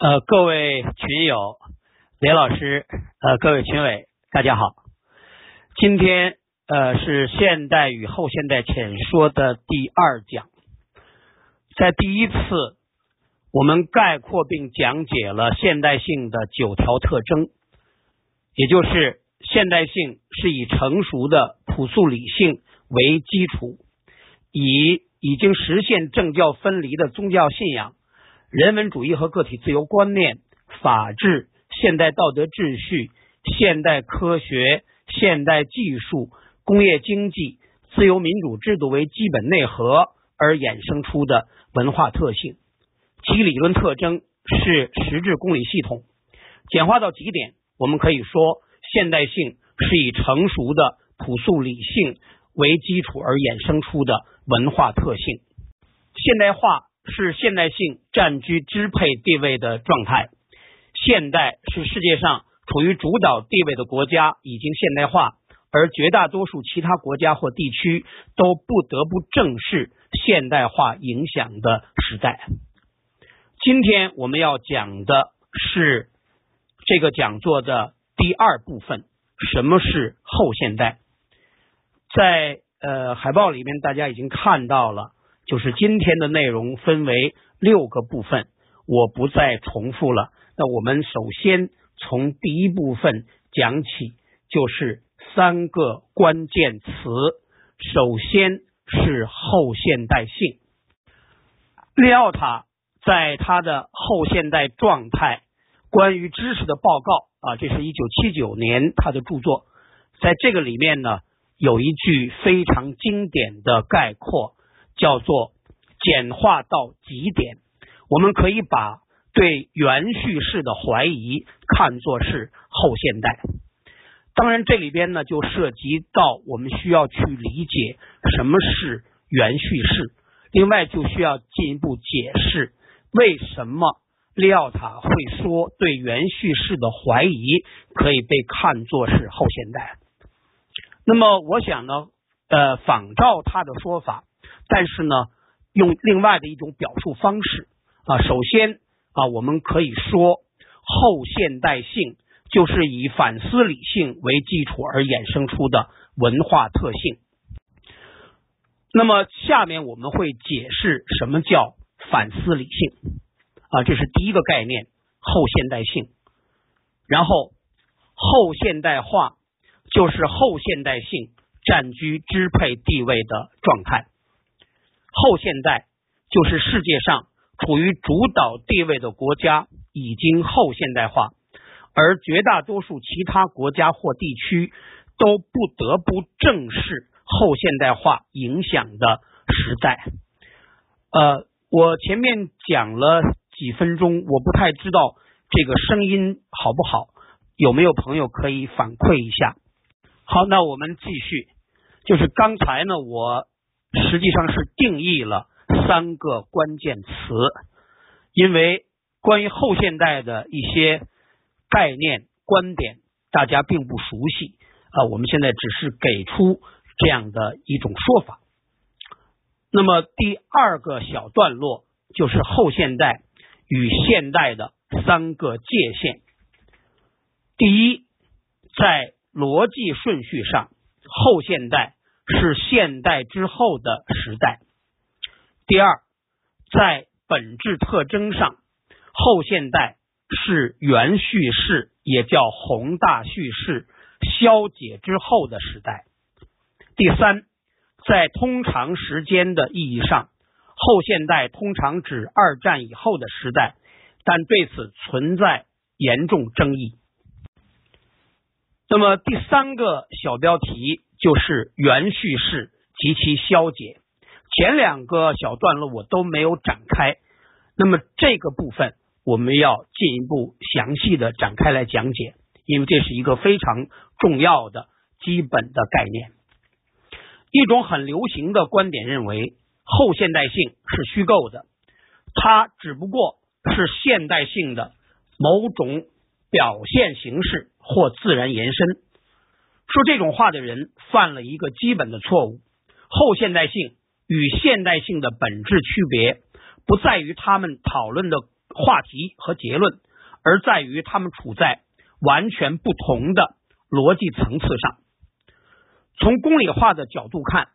呃，各位群友，雷老师，呃，各位群委，大家好。今天呃是现代与后现代浅说的第二讲，在第一次我们概括并讲解了现代性的九条特征，也就是现代性是以成熟的朴素理性为基础，以已经实现政教分离的宗教信仰。人文主义和个体自由观念、法治、现代道德秩序、现代科学、现代技术、工业经济、自由民主制度为基本内核而衍生出的文化特性，其理论特征是实质公理系统。简化到极点，我们可以说，现代性是以成熟的朴素理性为基础而衍生出的文化特性。现代化。是现代性占据支配地位的状态。现代是世界上处于主导地位的国家已经现代化，而绝大多数其他国家或地区都不得不正视现代化影响的时代。今天我们要讲的是这个讲座的第二部分：什么是后现代？在呃海报里面，大家已经看到了。就是今天的内容分为六个部分，我不再重复了。那我们首先从第一部分讲起，就是三个关键词。首先是后现代性。利奥塔在他的《后现代状态：关于知识的报告》啊，这是一九七九年他的著作，在这个里面呢，有一句非常经典的概括。叫做简化到极点，我们可以把对原叙事的怀疑看作是后现代。当然，这里边呢就涉及到我们需要去理解什么是原叙事，另外就需要进一步解释为什么利奥塔会说对原叙事的怀疑可以被看作是后现代。那么，我想呢，呃，仿照他的说法。但是呢，用另外的一种表述方式啊，首先啊，我们可以说后现代性就是以反思理性为基础而衍生出的文化特性。那么下面我们会解释什么叫反思理性啊，这是第一个概念，后现代性。然后后现代化就是后现代性占据支配地位的状态。后现代就是世界上处于主导地位的国家已经后现代化，而绝大多数其他国家或地区都不得不正视后现代化影响的时代。呃，我前面讲了几分钟，我不太知道这个声音好不好，有没有朋友可以反馈一下？好，那我们继续，就是刚才呢，我。实际上是定义了三个关键词，因为关于后现代的一些概念观点，大家并不熟悉啊。我们现在只是给出这样的一种说法。那么第二个小段落就是后现代与现代的三个界限。第一，在逻辑顺序上，后现代。是现代之后的时代。第二，在本质特征上，后现代是原叙事，也叫宏大叙事消解之后的时代。第三，在通常时间的意义上，后现代通常指二战以后的时代，但对此存在严重争议。那么第三个小标题。就是原叙事及其消解，前两个小段落我都没有展开，那么这个部分我们要进一步详细的展开来讲解，因为这是一个非常重要的基本的概念。一种很流行的观点认为，后现代性是虚构的，它只不过是现代性的某种表现形式或自然延伸。说这种话的人犯了一个基本的错误。后现代性与现代性的本质区别不在于他们讨论的话题和结论，而在于他们处在完全不同的逻辑层次上。从公理化的角度看，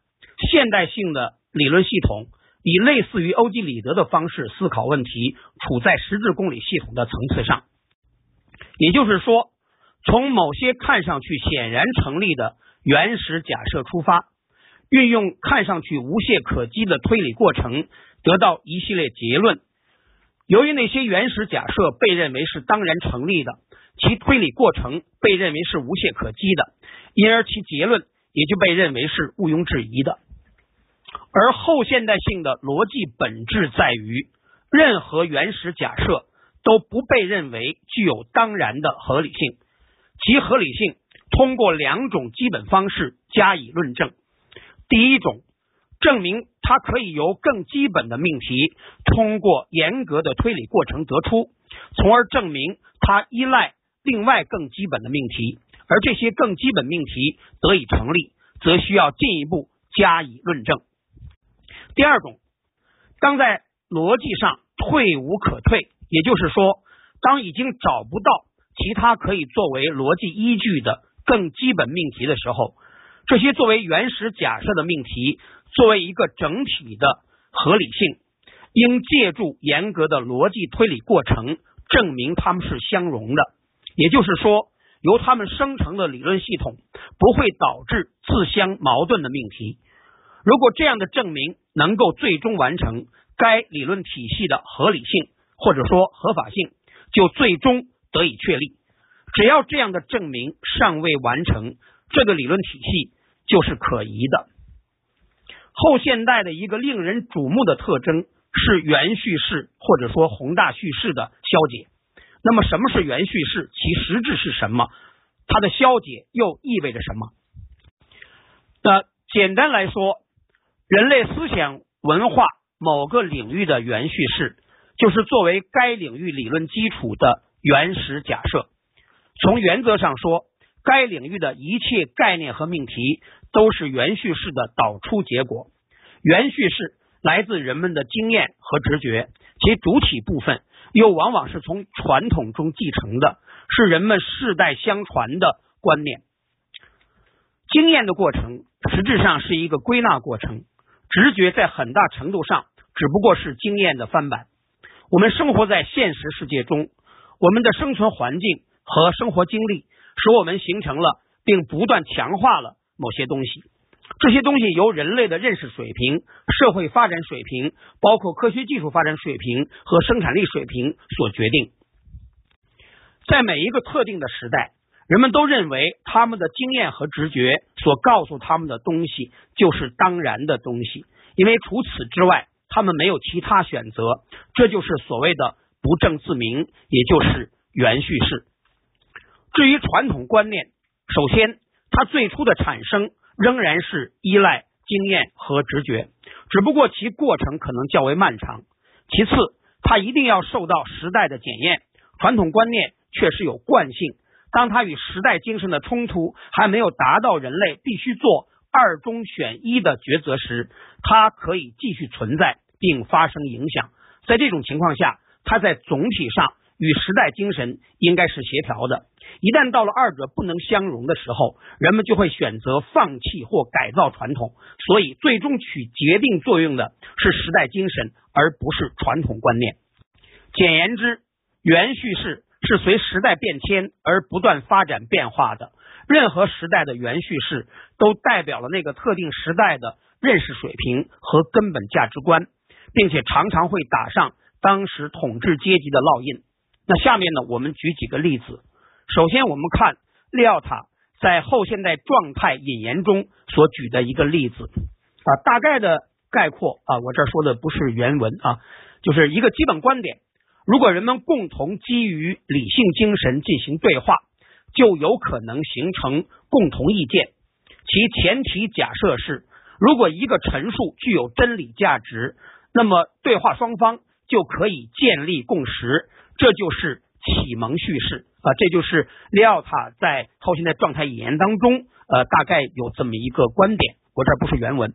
现代性的理论系统以类似于欧几里得的方式思考问题，处在实质公理系统的层次上。也就是说，从某些看上去显然成立的原始假设出发，运用看上去无懈可击的推理过程，得到一系列结论。由于那些原始假设被认为是当然成立的，其推理过程被认为是无懈可击的，因而其结论也就被认为是毋庸置疑的。而后现代性的逻辑本质在于，任何原始假设都不被认为具有当然的合理性，其合理性通过两种基本方式加以论证。第一种。证明它可以由更基本的命题通过严格的推理过程得出，从而证明它依赖另外更基本的命题，而这些更基本命题得以成立，则需要进一步加以论证。第二种，当在逻辑上退无可退，也就是说，当已经找不到其他可以作为逻辑依据的更基本命题的时候，这些作为原始假设的命题。作为一个整体的合理性，应借助严格的逻辑推理过程证明它们是相容的。也就是说，由它们生成的理论系统不会导致自相矛盾的命题。如果这样的证明能够最终完成，该理论体系的合理性或者说合法性就最终得以确立。只要这样的证明尚未完成，这个理论体系就是可疑的。后现代的一个令人瞩目的特征是原叙事或者说宏大叙事的消解。那么，什么是原叙事？其实质是什么？它的消解又意味着什么？那简单来说，人类思想文化某个领域的原叙事，就是作为该领域理论基础的原始假设。从原则上说，该领域的一切概念和命题。都是原叙事的导出结果。原叙事来自人们的经验和直觉，其主体部分又往往是从传统中继承的，是人们世代相传的观念。经验的过程实质上是一个归纳过程，直觉在很大程度上只不过是经验的翻版。我们生活在现实世界中，我们的生存环境和生活经历使我们形成了并不断强化了。某些东西，这些东西由人类的认识水平、社会发展水平，包括科学技术发展水平和生产力水平所决定。在每一个特定的时代，人们都认为他们的经验和直觉所告诉他们的东西就是当然的东西，因为除此之外，他们没有其他选择。这就是所谓的不证自明，也就是原叙事。至于传统观念，首先。它最初的产生仍然是依赖经验和直觉，只不过其过程可能较为漫长。其次，它一定要受到时代的检验。传统观念确实有惯性，当它与时代精神的冲突还没有达到人类必须做二中选一的抉择时，它可以继续存在并发生影响。在这种情况下，它在总体上与时代精神应该是协调的。一旦到了二者不能相容的时候，人们就会选择放弃或改造传统。所以，最终起决定作用的是时代精神，而不是传统观念。简言之，原叙事是随时代变迁而不断发展变化的。任何时代的原叙事都代表了那个特定时代的认识水平和根本价值观，并且常常会打上当时统治阶级的烙印。那下面呢，我们举几个例子。首先，我们看利奥塔在后现代状态引言中所举的一个例子啊，大概的概括啊，我这儿说的不是原文啊，就是一个基本观点：如果人们共同基于理性精神进行对话，就有可能形成共同意见。其前提假设是，如果一个陈述具有真理价值，那么对话双方就可以建立共识。这就是启蒙叙事。啊，这就是利奥塔在后现代状态语言当中，呃，大概有这么一个观点。我这不是原文，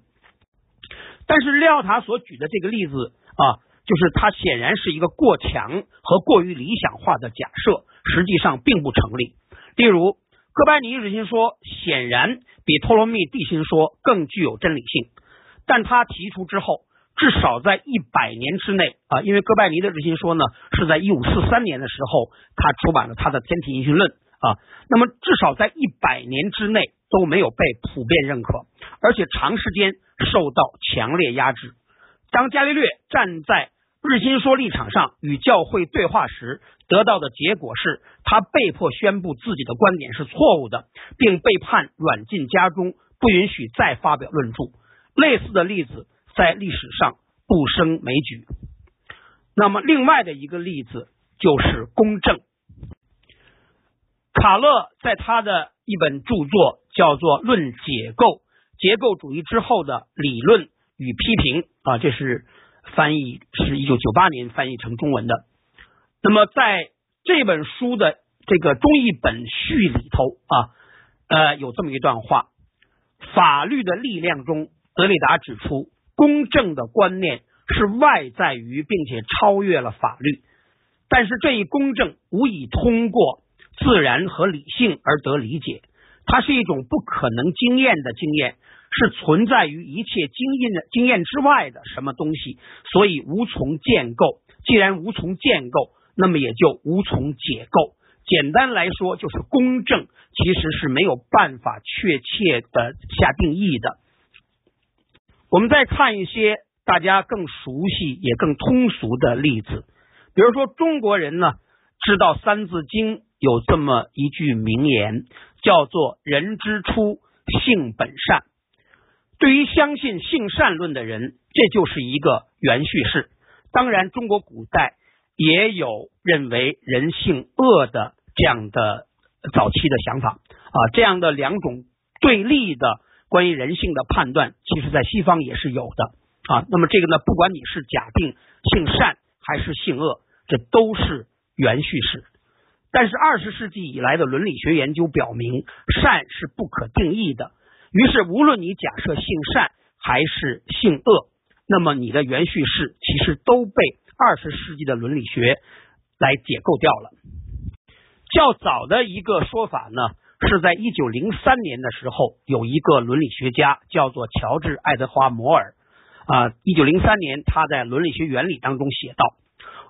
但是利奥塔所举的这个例子啊，就是它显然是一个过强和过于理想化的假设，实际上并不成立。例如，哥白尼日心说显然比托勒密地心说更具有真理性，但他提出之后，至少在一百年之内啊，因为哥白尼的日心说呢是在一五四三年的时候他出版了他的天体音讯论啊，那么至少在一百年之内都没有被普遍认可，而且长时间受到强烈压制。当伽利略站在日心说立场上与教会对话时，得到的结果是他被迫宣布自己的观点是错误的，并被判软禁家中，不允许再发表论著。类似的例子在历史上不胜枚举。那么，另外的一个例子就是公正。卡勒在他的一本著作叫做《论解构：结构主义之后的理论与批评》啊，这是。翻译是一九九八年翻译成中文的。那么在这本书的这个中译本序里头啊，呃，有这么一段话：法律的力量中，德里达指出，公正的观念是外在于并且超越了法律，但是这一公正无以通过自然和理性而得理解，它是一种不可能经验的经验。是存在于一切经验的经验之外的什么东西，所以无从建构。既然无从建构，那么也就无从解构。简单来说，就是公正其实是没有办法确切的下定义的。我们再看一些大家更熟悉也更通俗的例子，比如说中国人呢知道《三字经》有这么一句名言，叫做“人之初，性本善”。对于相信性善论的人，这就是一个原叙事。当然，中国古代也有认为人性恶的这样的早期的想法啊，这样的两种对立的关于人性的判断，其实在西方也是有的啊。那么这个呢，不管你是假定性善还是性恶，这都是原叙事。但是二十世纪以来的伦理学研究表明，善是不可定义的。于是，无论你假设性善还是性恶，那么你的原叙事其实都被二十世纪的伦理学来解构掉了。较早的一个说法呢，是在一九零三年的时候，有一个伦理学家叫做乔治·爱德华·摩尔啊，一九零三年他在《伦理学原理》当中写道：“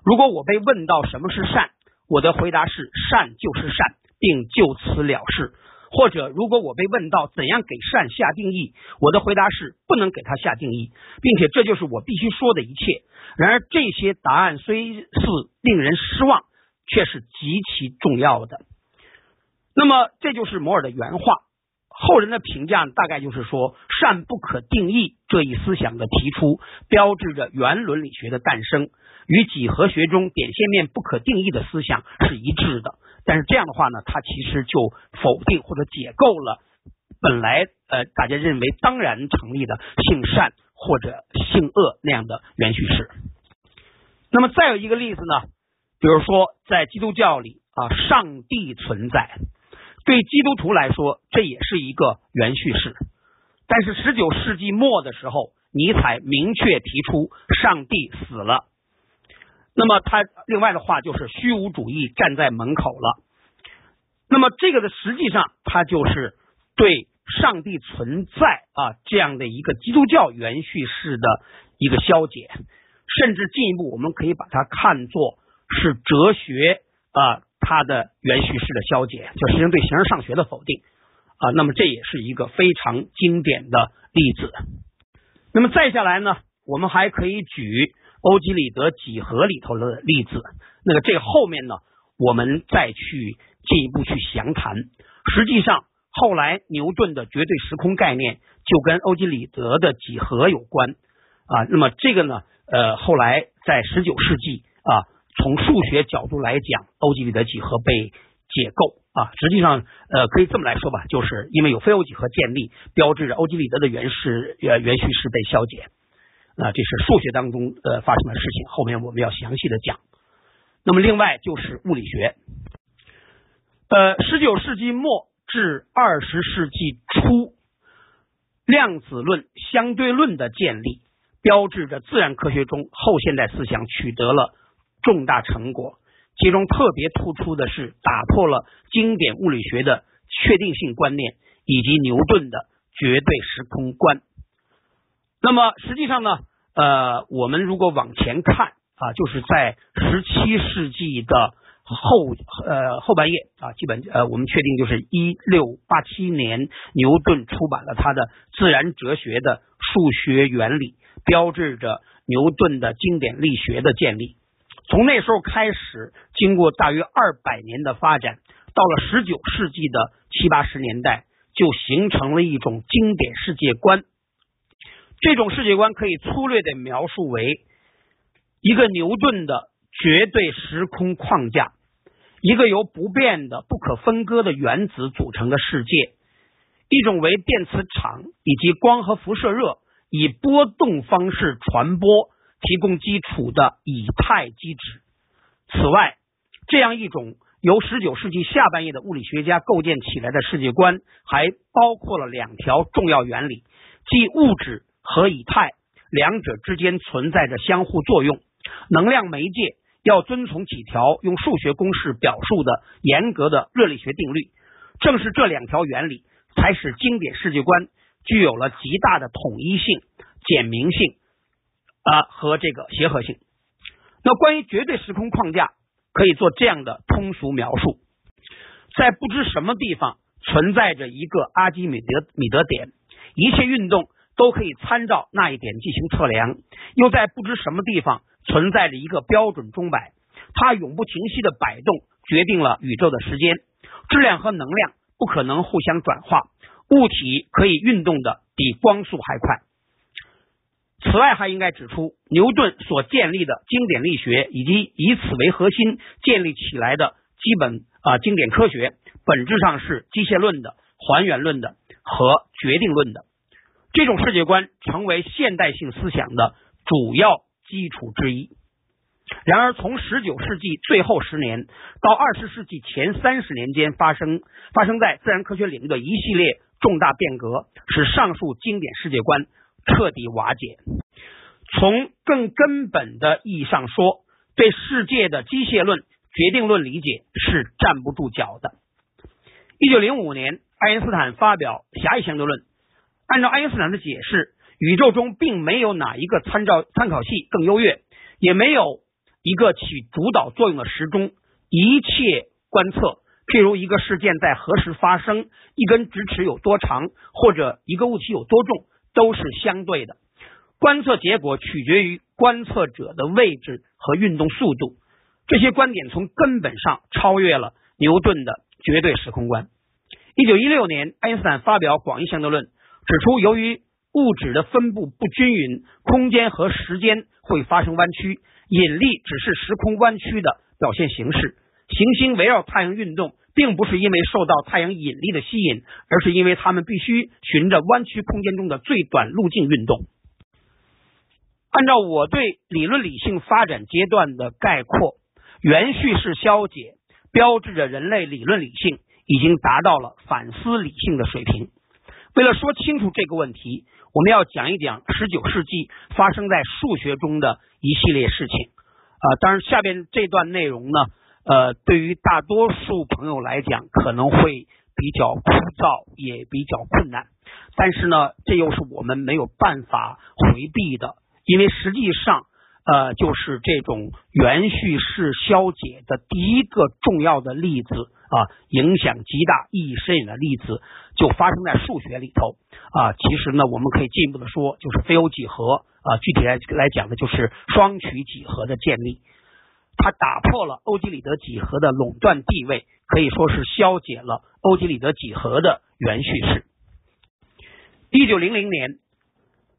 如果我被问到什么是善，我的回答是善就是善，并就此了事。”或者，如果我被问到怎样给善下定义，我的回答是不能给他下定义，并且这就是我必须说的一切。然而，这些答案虽是令人失望，却是极其重要的。那么，这就是摩尔的原话。后人的评价大概就是说，善不可定义这一思想的提出，标志着原伦理学的诞生，与几何学中点线面不可定义的思想是一致的。但是这样的话呢，它其实就否定或者解构了本来呃大家认为当然成立的性善或者性恶那样的原叙事。那么再有一个例子呢，比如说在基督教里啊，上帝存在，对基督徒来说这也是一个原叙事。但是十九世纪末的时候，尼采明确提出上帝死了。那么他另外的话就是虚无主义站在门口了。那么这个的实际上，它就是对上帝存在啊这样的一个基督教原叙事的一个消解，甚至进一步我们可以把它看作是哲学啊它的原叙事的消解，就实际上对形而上学的否定啊。那么这也是一个非常经典的例子。那么再下来呢，我们还可以举。欧几里得几何里头的例子，那个这后面呢，我们再去进一步去详谈。实际上，后来牛顿的绝对时空概念就跟欧几里得的几何有关啊。那么这个呢，呃，后来在十九世纪啊，从数学角度来讲，欧几里得几何被解构啊。实际上，呃，可以这么来说吧，就是因为有非欧几何建立，标志着欧几里得的原式呃原叙事被消解。啊，这是数学当中呃发生的事情，后面我们要详细的讲。那么另外就是物理学，呃，十九世纪末至二十世纪初，量子论、相对论的建立，标志着自然科学中后现代思想取得了重大成果。其中特别突出的是打破了经典物理学的确定性观念，以及牛顿的绝对时空观。那么实际上呢，呃，我们如果往前看啊，就是在十七世纪的后呃后半叶啊，基本呃我们确定就是一六八七年，牛顿出版了他的《自然哲学的数学原理》，标志着牛顿的经典力学的建立。从那时候开始，经过大约二百年的发展，到了十九世纪的七八十年代，就形成了一种经典世界观。这种世界观可以粗略的描述为一个牛顿的绝对时空框架，一个由不变的、不可分割的原子组成的世界，一种为电磁场以及光和辐射热以波动方式传播提供基础的以太机制。此外，这样一种由十九世纪下半叶的物理学家构建起来的世界观，还包括了两条重要原理，即物质。和以太两者之间存在着相互作用，能量媒介要遵从几条用数学公式表述的严格的热力学定律。正是这两条原理，才使经典世界观具有了极大的统一性、简明性啊和这个协和性。那关于绝对时空框架，可以做这样的通俗描述：在不知什么地方存在着一个阿基米德米德点，一切运动。都可以参照那一点进行测量，又在不知什么地方存在着一个标准钟摆，它永不停息的摆动，决定了宇宙的时间、质量和能量不可能互相转化，物体可以运动的比光速还快。此外，还应该指出，牛顿所建立的经典力学以及以此为核心建立起来的基本啊经典科学，本质上是机械论的、还原论的和决定论的。这种世界观成为现代性思想的主要基础之一。然而，从十九世纪最后十年到二十世纪前三十年间，发生发生在自然科学领域的一系列重大变革，使上述经典世界观彻底瓦解。从更根本的意义上说，对世界的机械论、决定论理解是站不住脚的。一九零五年，爱因斯坦发表狭义相对论。按照爱因斯坦的解释，宇宙中并没有哪一个参照参考系更优越，也没有一个起主导作用的时钟。一切观测，譬如一个事件在何时发生，一根直尺有多长，或者一个物体有多重，都是相对的。观测结果取决于观测者的位置和运动速度。这些观点从根本上超越了牛顿的绝对时空观。一九一六年，爱因斯坦发表广义相对论。指出，由于物质的分布不均匀，空间和时间会发生弯曲，引力只是时空弯曲的表现形式。行星围绕太阳运动，并不是因为受到太阳引力的吸引，而是因为它们必须循着弯曲空间中的最短路径运动。按照我对理论理性发展阶段的概括，原叙事消解标志着人类理论理性已经达到了反思理性的水平。为了说清楚这个问题，我们要讲一讲十九世纪发生在数学中的一系列事情啊。当然，下边这段内容呢，呃，对于大多数朋友来讲可能会比较枯燥，也比较困难。但是呢，这又是我们没有办法回避的，因为实际上，呃，就是这种原叙事消解的第一个重要的例子。啊，影响极大、意义深远的例子就发生在数学里头啊。其实呢，我们可以进一步的说，就是非欧几何啊。具体来来讲呢，就是双曲几何的建立，它打破了欧几里得几何的垄断地位，可以说是消解了欧几里得几何的原叙事。一九零零年，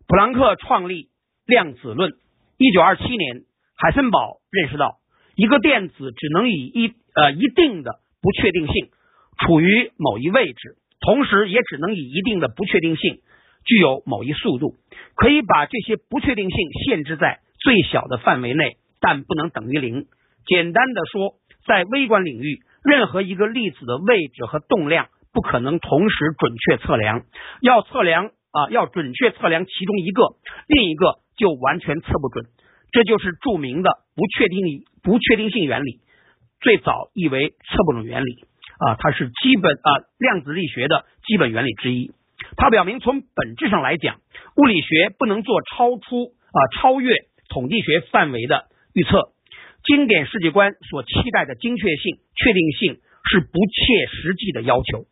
普朗克创立量子论。一九二七年，海森堡认识到，一个电子只能以一呃一定的不确定性处于某一位置，同时也只能以一定的不确定性具有某一速度。可以把这些不确定性限制在最小的范围内，但不能等于零。简单的说，在微观领域，任何一个粒子的位置和动量不可能同时准确测量。要测量啊，要准确测量其中一个，另一个就完全测不准。这就是著名的不确定不确定性原理，最早译为测不准原理啊，它是基本啊量子力学的基本原理之一。它表明从本质上来讲，物理学不能做超出啊超越统计学范围的预测。经典世界观所期待的精确性、确定性是不切实际的要求。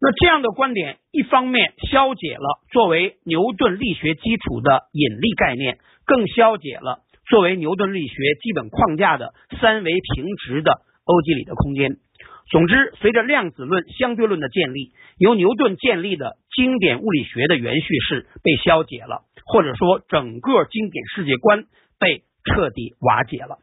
那这样的观点，一方面消解了作为牛顿力学基础的引力概念，更消解了作为牛顿力学基本框架的三维平直的欧几里得空间。总之，随着量子论、相对论的建立，由牛顿建立的经典物理学的原叙事被消解了，或者说整个经典世界观被。彻底瓦解了。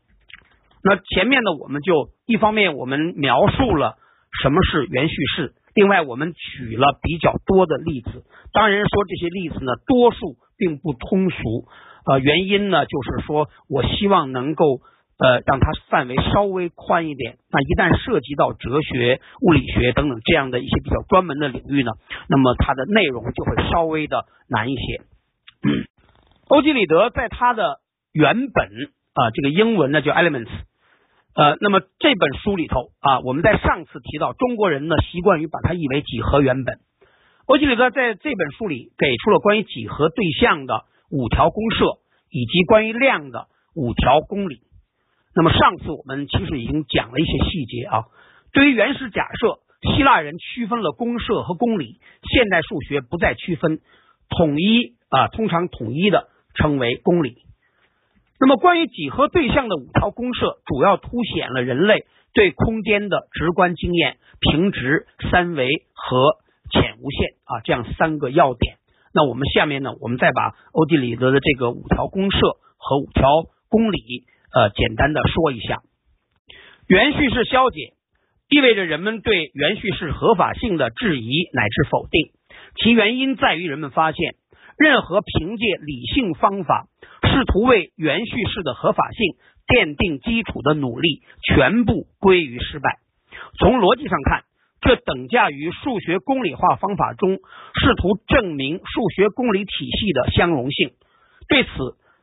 那前面呢，我们就一方面我们描述了什么是原叙事，另外我们举了比较多的例子。当然说这些例子呢，多数并不通俗。呃，原因呢，就是说我希望能够呃让它范围稍微宽一点。那一旦涉及到哲学、物理学等等这样的一些比较专门的领域呢，那么它的内容就会稍微的难一些。欧几里得在他的原本啊，这个英文呢叫 Elements，呃，那么这本书里头啊，我们在上次提到中国人呢习惯于把它译为几何原本。欧几里得在这本书里给出了关于几何对象的五条公设，以及关于量的五条公理。那么上次我们其实已经讲了一些细节啊。对于原始假设，希腊人区分了公设和公理，现代数学不再区分，统一啊，通常统一的称为公理。那么，关于几何对象的五条公设，主要凸显了人类对空间的直观经验：平直、三维和浅无限啊，这样三个要点。那我们下面呢，我们再把欧几里得的这个五条公设和五条公理，呃，简单的说一下。原叙事消解意味着人们对原叙事合法性的质疑乃至否定，其原因在于人们发现，任何凭借理性方法。试图为原叙事的合法性奠定基础的努力，全部归于失败。从逻辑上看，这等价于数学公理化方法中试图证明数学公理体系的相容性。对此，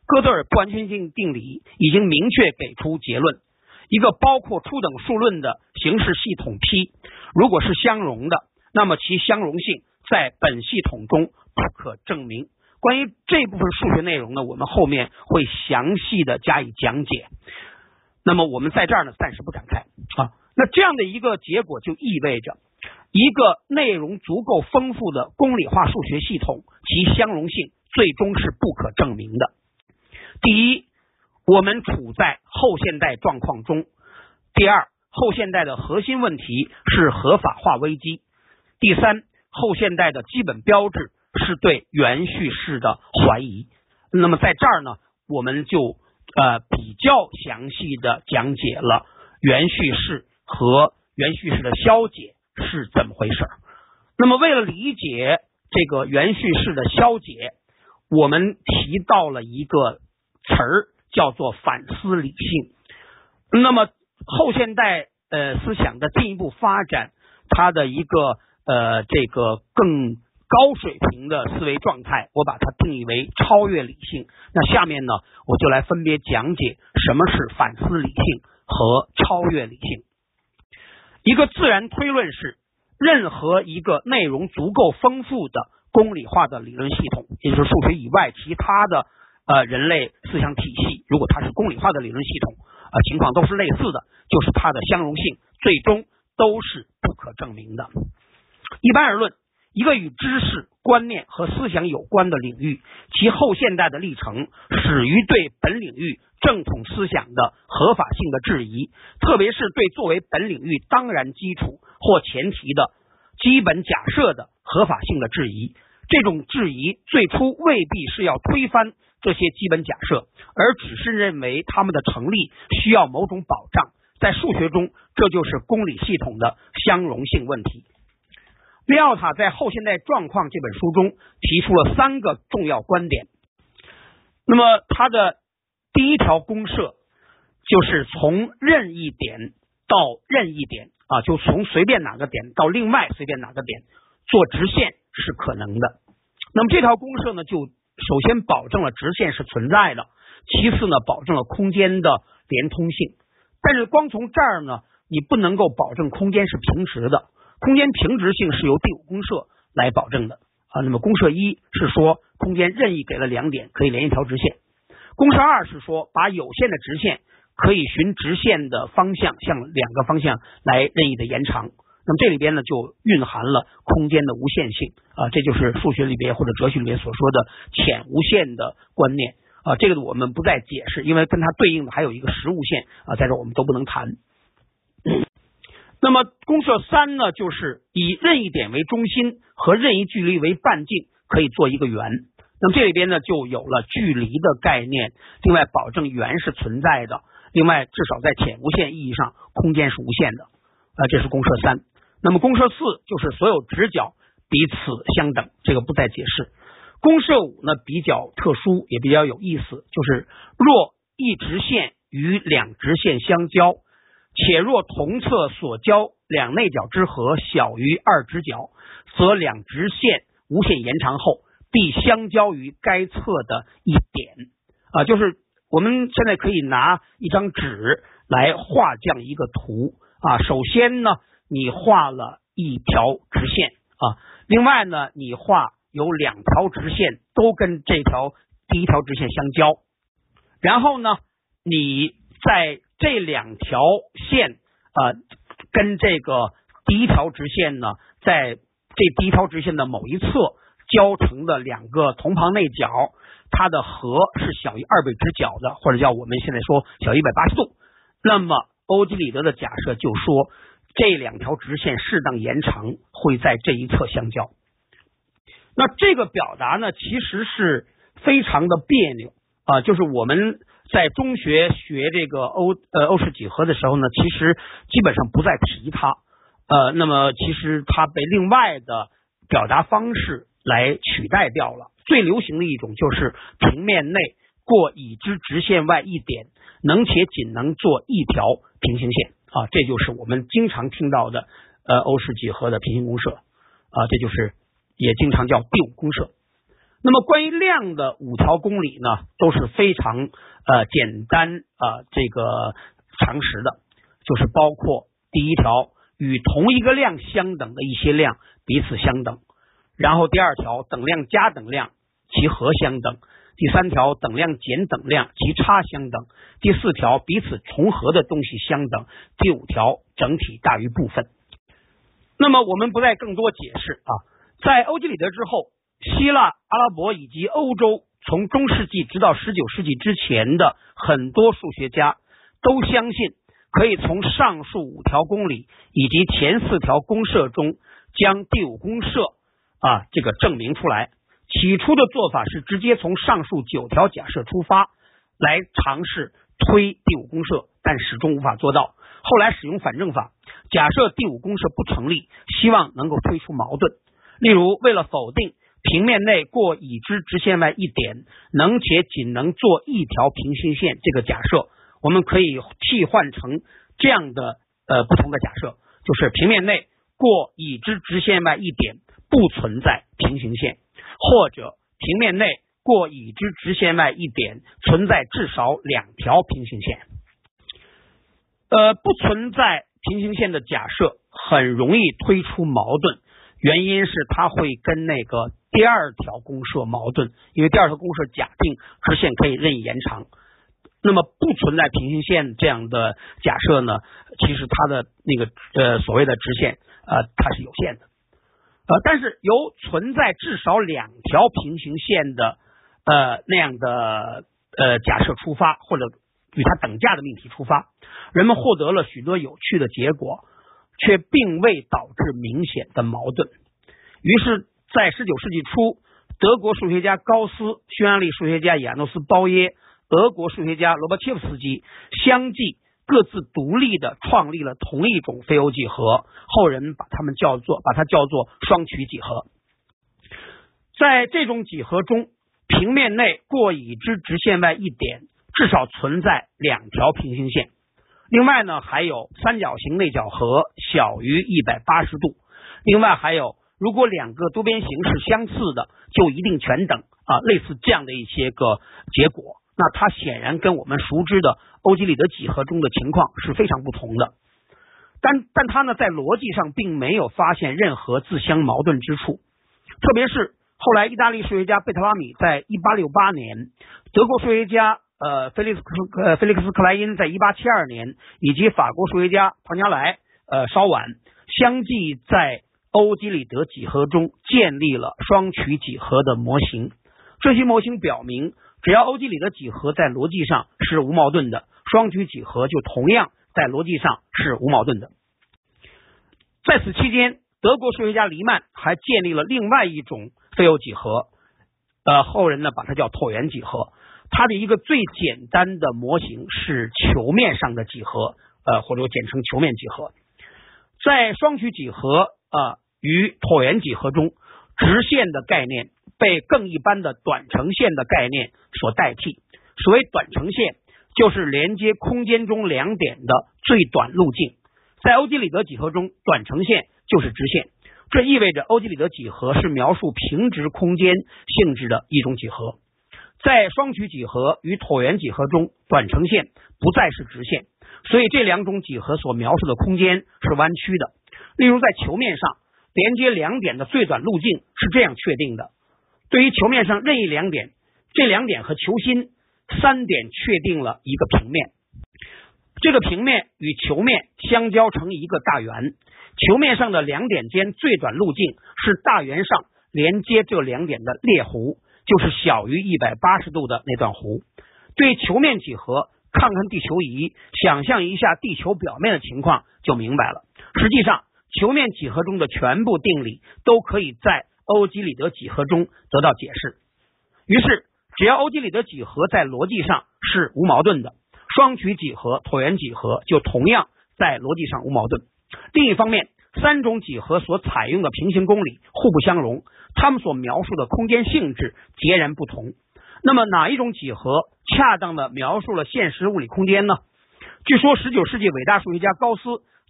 哥德尔不完全性定理已经明确给出结论：一个包括初等数论的形式系统 P，如果是相容的，那么其相容性在本系统中不可证明。关于这部分数学内容呢，我们后面会详细的加以讲解。那么我们在这儿呢，暂时不展开啊。那这样的一个结果就意味着，一个内容足够丰富的公理化数学系统，其相容性最终是不可证明的。第一，我们处在后现代状况中；第二，后现代的核心问题是合法化危机；第三，后现代的基本标志。是对原叙事的怀疑。那么在这儿呢，我们就呃比较详细的讲解了原叙事和原叙事的消解是怎么回事。那么为了理解这个原叙事的消解，我们提到了一个词儿，叫做反思理性。那么后现代呃思想的进一步发展，它的一个呃这个更。高水平的思维状态，我把它定义为超越理性。那下面呢，我就来分别讲解什么是反思理性和超越理性。一个自然推论是，任何一个内容足够丰富的公理化的理论系统，也就是数学以外其他的呃人类思想体系，如果它是公理化的理论系统，呃情况都是类似的，就是它的相容性最终都是不可证明的。一般而论。一个与知识、观念和思想有关的领域，其后现代的历程始于对本领域正统思想的合法性的质疑，特别是对作为本领域当然基础或前提的基本假设的合法性的质疑。这种质疑最初未必是要推翻这些基本假设，而只是认为他们的成立需要某种保障。在数学中，这就是公理系统的相容性问题。利奥塔在《后现代状况》这本书中提出了三个重要观点。那么，他的第一条公设就是从任意点到任意点啊，就从随便哪个点到另外随便哪个点做直线是可能的。那么，这条公设呢，就首先保证了直线是存在的，其次呢，保证了空间的连通性。但是光从这儿呢，你不能够保证空间是平直的。空间平直性是由第五公设来保证的啊。那么公设一是说空间任意给了两点可以连一条直线，公设二是说把有限的直线可以循直线的方向向两个方向来任意的延长。那么这里边呢就蕴含了空间的无限性啊，这就是数学里边或者哲学里边所说的浅无限的观念啊。这个我们不再解释，因为跟它对应的还有一个实物线啊，在这我们都不能谈。那么公设三呢，就是以任意点为中心和任意距离为半径，可以做一个圆。那么这里边呢，就有了距离的概念。另外，保证圆是存在的。另外，至少在浅无限意义上，空间是无限的。啊，这是公设三。那么公设四就是所有直角彼此相等，这个不再解释。公设五呢比较特殊，也比较有意思，就是若一直线与两直线相交。且若同侧所交两内角之和小于二直角，则两直线无限延长后，必相交于该侧的一点。啊，就是我们现在可以拿一张纸来画这样一个图啊。首先呢，你画了一条直线啊，另外呢，你画有两条直线都跟这条第一条直线相交，然后呢，你在这两条线啊，跟这个第一条直线呢，在这第一条直线的某一侧交成的两个同旁内角，它的和是小于二倍直角的，或者叫我们现在说小于一百八十度。那么欧几里得的假设就说，这两条直线适当延长会在这一侧相交。那这个表达呢，其实是非常的别扭啊，就是我们。在中学学这个欧呃欧式几何的时候呢，其实基本上不再提它。呃，那么其实它被另外的表达方式来取代掉了。最流行的一种就是平面内过已知直线外一点，能且仅能做一条平行线啊，这就是我们经常听到的呃欧式几何的平行公设啊，这就是也经常叫第五公设。那么关于量的五条公理呢，都是非常呃简单啊这个常识的，就是包括第一条与同一个量相等的一些量彼此相等，然后第二条等量加等量其和相等，第三条等量减等量其差相等，第四条彼此重合的东西相等，第五条整体大于部分。那么我们不再更多解释啊，在欧几里得之后。希腊、阿拉伯以及欧洲，从中世纪直到十九世纪之前的很多数学家都相信，可以从上述五条公理以及前四条公设中，将第五公设啊这个证明出来。起初的做法是直接从上述九条假设出发，来尝试推第五公设，但始终无法做到。后来使用反证法，假设第五公设不成立，希望能够推出矛盾。例如，为了否定。平面内过已知直线外一点，能且仅能做一条平行线。这个假设，我们可以替换成这样的呃不同的假设，就是平面内过已知直线外一点不存在平行线，或者平面内过已知直线外一点存在至少两条平行线。呃，不存在平行线的假设很容易推出矛盾，原因是它会跟那个。第二条公设矛盾，因为第二条公设假定直线可以任意延长，那么不存在平行线这样的假设呢？其实它的那个呃所谓的直线呃它是有限的，呃，但是由存在至少两条平行线的呃那样的呃假设出发，或者与它等价的命题出发，人们获得了许多有趣的结果，却并未导致明显的矛盾，于是。在十九世纪初，德国数学家高斯、匈牙利数学家亚诺斯·包耶、俄国数学家罗伯切夫斯基相继各自独立的创立了同一种非欧几何，后人把它们叫做把它叫做双曲几何。在这种几何中，平面内过已知直线外一点至少存在两条平行线，另外呢还有三角形内角和小于一百八十度，另外还有。如果两个多边形是相似的，就一定全等啊，类似这样的一些个结果。那它显然跟我们熟知的欧几里得几何中的情况是非常不同的。但但他呢，在逻辑上并没有发现任何自相矛盾之处，特别是后来意大利数学家贝特拉米在一八六八年，德国数学家呃菲利斯呃菲利克斯克莱因在一八七二年，以及法国数学家庞加莱呃稍晚相继在欧几里得几何中建立了双曲几何的模型。这些模型表明，只要欧几里得几何在逻辑上是无矛盾的，双曲几何就同样。在逻辑上是无矛盾的。在此期间，德国数学家黎曼还建立了另外一种非欧几何，呃，后人呢把它叫椭圆几何。它的一个最简单的模型是球面上的几何，呃，或者简称球面几何。在双曲几何啊与椭圆几何中，直线的概念被更一般的短程线的概念所代替。所谓短程线。就是连接空间中两点的最短路径，在欧几里得几何中，短程线就是直线。这意味着欧几里得几何是描述平直空间性质的一种几何。在双曲几何与椭圆几何中，短程线不再是直线，所以这两种几何所描述的空间是弯曲的。例如，在球面上，连接两点的最短路径是这样确定的：对于球面上任意两点，这两点和球心。三点确定了一个平面，这个平面与球面相交成一个大圆，球面上的两点间最短路径是大圆上连接这两点的裂弧，就是小于一百八十度的那段弧。对球面几何，看看地球仪，想象一下地球表面的情况就明白了。实际上，球面几何中的全部定理都可以在欧几里得几何中得到解释。于是。只要欧几里得几何在逻辑上是无矛盾的，双曲几何、椭圆几何就同样在逻辑上无矛盾。另一方面，三种几何所采用的平行公理互不相容，它们所描述的空间性质截然不同。那么，哪一种几何恰当的描述了现实物理空间呢？据说，十九世纪伟大数学家高斯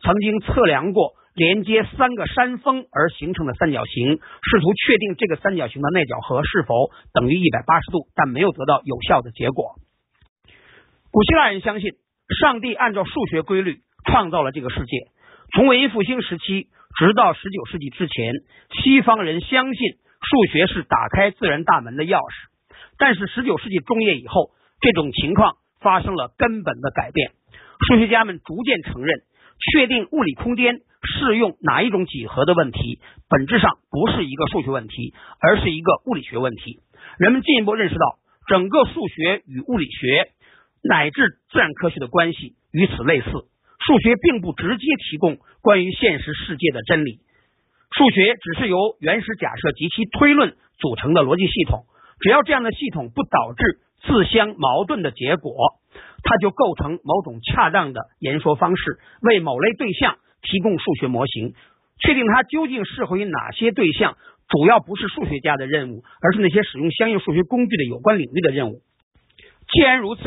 曾经测量过。连接三个山峰而形成的三角形，试图确定这个三角形的内角和是否等于一百八十度，但没有得到有效的结果。古希腊人相信，上帝按照数学规律创造了这个世界。从文艺复兴时期直到十九世纪之前，西方人相信数学是打开自然大门的钥匙。但是十九世纪中叶以后，这种情况发生了根本的改变。数学家们逐渐承认，确定物理空间。适用哪一种几何的问题，本质上不是一个数学问题，而是一个物理学问题。人们进一步认识到，整个数学与物理学乃至自然科学的关系与此类似。数学并不直接提供关于现实世界的真理，数学只是由原始假设及其推论组成的逻辑系统。只要这样的系统不导致自相矛盾的结果，它就构成某种恰当的言说方式，为某类对象。提供数学模型，确定它究竟适合于哪些对象，主要不是数学家的任务，而是那些使用相应数学工具的有关领域的任务。既然如此，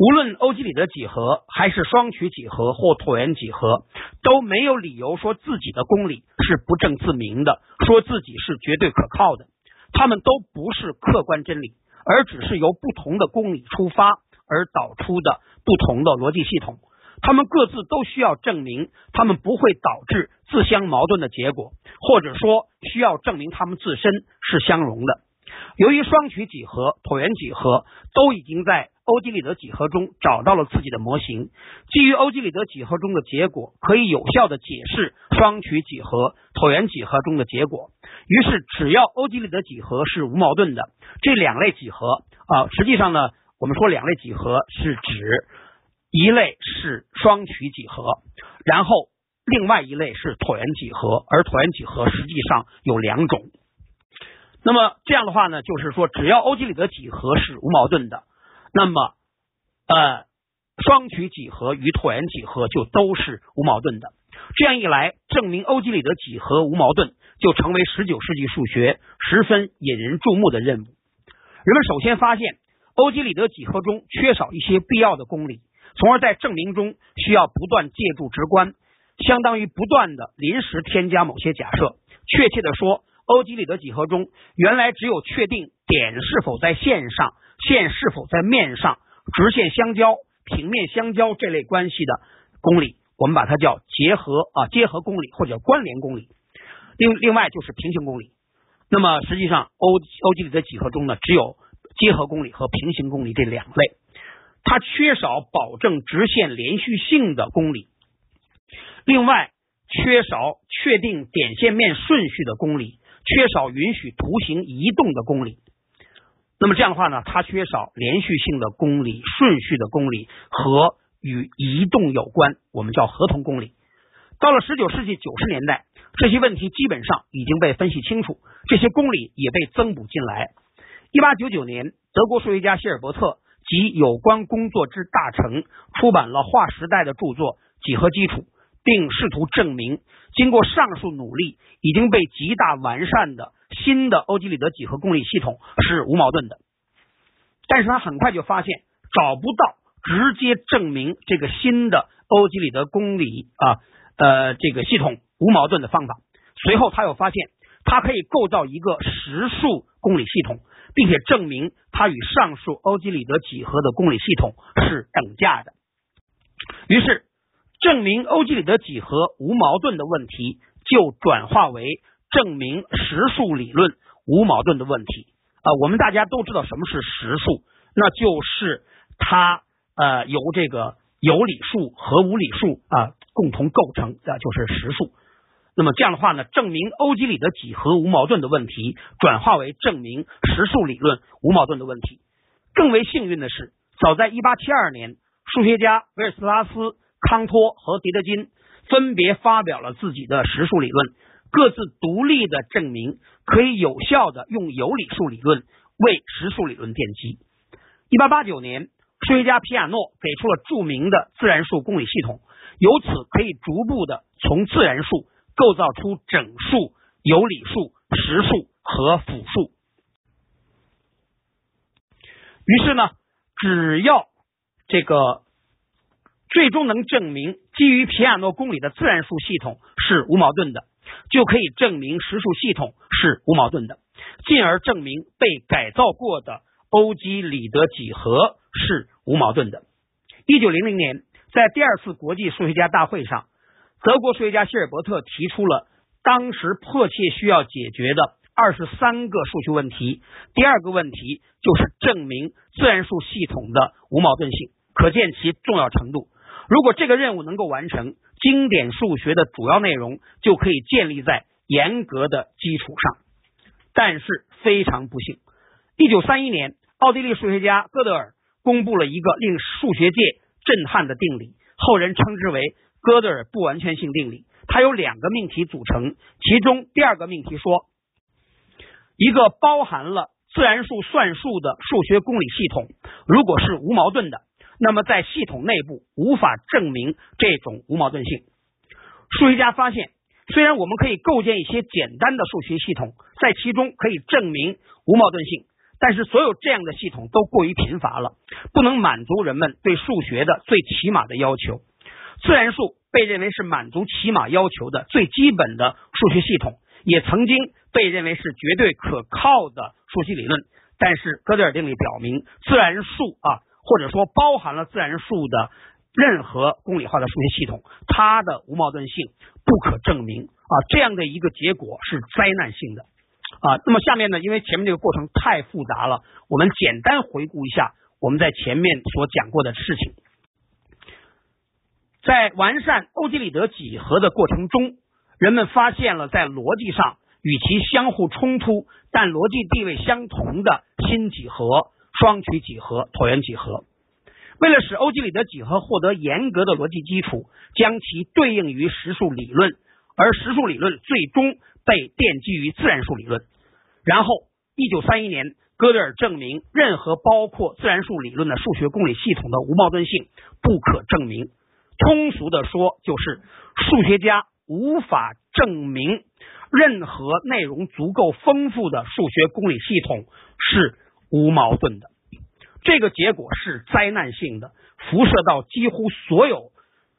无论欧几里得几何，还是双曲几何或椭圆几何，都没有理由说自己的公理是不证自明的，说自己是绝对可靠的。他们都不是客观真理，而只是由不同的公理出发而导出的不同的逻辑系统。他们各自都需要证明，他们不会导致自相矛盾的结果，或者说需要证明他们自身是相容的。由于双曲几何、椭圆几何都已经在欧几里得几何中找到了自己的模型，基于欧几里得几何中的结果，可以有效的解释双曲几何、椭圆几何中的结果。于是，只要欧几里得几何是无矛盾的，这两类几何啊，实际上呢，我们说两类几何是指。一类是双曲几何，然后另外一类是椭圆几何，而椭圆几何实际上有两种。那么这样的话呢，就是说只要欧几里得几何是无矛盾的，那么呃双曲几何与椭圆几何就都是无矛盾的。这样一来，证明欧几里得几何无矛盾就成为十九世纪数学十分引人注目的任务。人们首先发现欧几里得几何中缺少一些必要的公理。从而在证明中需要不断借助直观，相当于不断的临时添加某些假设。确切的说，欧几里得几何中，原来只有确定点是否在线上、线是否在面上、直线相交、平面相交这类关系的公理，我们把它叫结合啊结合公理或者关联公理。另另外就是平行公理。那么实际上欧欧几里得几何中呢，只有结合公理和平行公理这两类，它缺少保证直线连续性的公理。另外，缺少确定点线面顺序的公理，缺少允许图形移动的公理。那么这样的话呢，它缺少连续性的公理、顺序的公理和与移动有关，我们叫合同公理。到了十九世纪九十年代，这些问题基本上已经被分析清楚，这些公理也被增补进来。一八九九年，德国数学家希尔伯特及有关工作之大成出版了划时代的著作《几何基础》。并试图证明，经过上述努力，已经被极大完善的新的欧几里得几何公理系统是无矛盾的。但是他很快就发现找不到直接证明这个新的欧几里得公理啊呃这个系统无矛盾的方法。随后他又发现，他可以构造一个实数公理系统，并且证明它与上述欧几里得几何的公理系统是等价的。于是。证明欧几里得几何无矛盾的问题，就转化为证明实数理论无矛盾的问题啊。我们大家都知道什么是实数，那就是它呃由这个有理数和无理数啊共同构成啊，就是实数。那么这样的话呢，证明欧几里得几何无矛盾的问题，转化为证明实数理论无矛盾的问题。更为幸运的是，早在一八七二年，数学家维尔斯拉斯。康托和狄德金分别发表了自己的实数理论，各自独立的证明可以有效的用有理数理论为实数理论奠基。一八八九年，数学家皮亚诺给出了著名的自然数公理系统，由此可以逐步的从自然数构造出整数、有理数、实数和复数。于是呢，只要这个。最终能证明基于皮亚诺公理的自然数系统是无矛盾的，就可以证明实数系统是无矛盾的，进而证明被改造过的欧几里得几何是无矛盾的。一九零零年，在第二次国际数学家大会上，德国数学家希尔伯特提出了当时迫切需要解决的二十三个数学问题。第二个问题就是证明自然数系统的无矛盾性，可见其重要程度。如果这个任务能够完成，经典数学的主要内容就可以建立在严格的基础上。但是非常不幸，一九三一年，奥地利数学家哥德尔公布了一个令数学界震撼的定理，后人称之为哥德尔不完全性定理。它由两个命题组成，其中第二个命题说，一个包含了自然数算术的数学公理系统，如果是无矛盾的。那么，在系统内部无法证明这种无矛盾性。数学家发现，虽然我们可以构建一些简单的数学系统，在其中可以证明无矛盾性，但是所有这样的系统都过于贫乏了，不能满足人们对数学的最起码的要求。自然数被认为是满足起码要求的最基本的数学系统，也曾经被认为是绝对可靠的数学理论。但是，哥德尔定理表明，自然数啊。或者说包含了自然数的任何公理化的数学系统，它的无矛盾性不可证明啊，这样的一个结果是灾难性的啊。那么下面呢，因为前面这个过程太复杂了，我们简单回顾一下我们在前面所讲过的事情。在完善欧几里得几何的过程中，人们发现了在逻辑上与其相互冲突但逻辑地位相同的新几何。双曲几何、椭圆几何，为了使欧几里得几何获得严格的逻辑基础，将其对应于实数理论，而实数理论最终被奠基于自然数理论。然后，一九三一年，哥德尔证明任何包括自然数理论的数学公理系统的无矛盾性不可证明。通俗的说，就是数学家无法证明任何内容足够丰富的数学公理系统是。无矛盾的，这个结果是灾难性的，辐射到几乎所有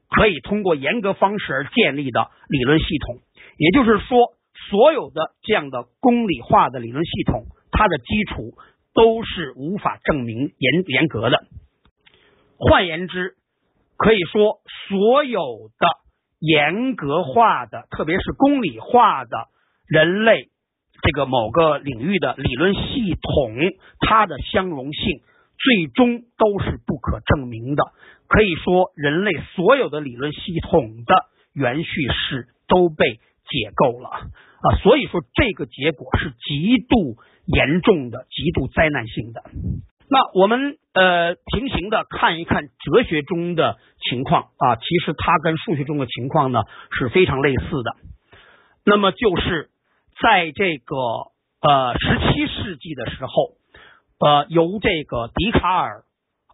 可以通过严格方式而建立的理论系统。也就是说，所有的这样的公理化的理论系统，它的基础都是无法证明严严格的。换言之，可以说所有的严格化的，特别是公理化的人类这个某个领域的理论系统，它的相容性最终都是不可证明的。可以说，人类所有的理论系统的原叙事都被解构了啊！所以说，这个结果是极度严重的、极度灾难性的。那我们呃平行的看一看哲学中的情况啊，其实它跟数学中的情况呢是非常类似的。那么就是在这个呃十七世纪的时候，呃由这个笛卡尔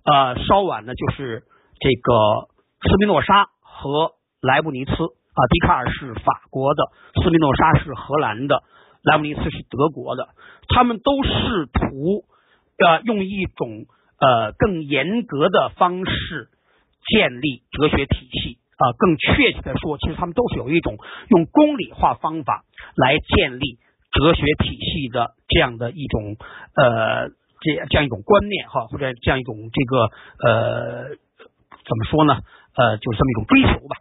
呃稍晚呢就是这个斯宾诺莎和莱布尼茨啊，笛卡尔是法国的，斯宾诺莎是荷兰的，莱布尼茨是德国的，他们都试图。呃，用一种呃更严格的方式建立哲学体系啊，更确切的说，其实他们都是有一种用公理化方法来建立哲学体系的这样的一种呃这这样一种观念哈，或者这样一种这个呃怎么说呢？呃，就是这么一种追求吧。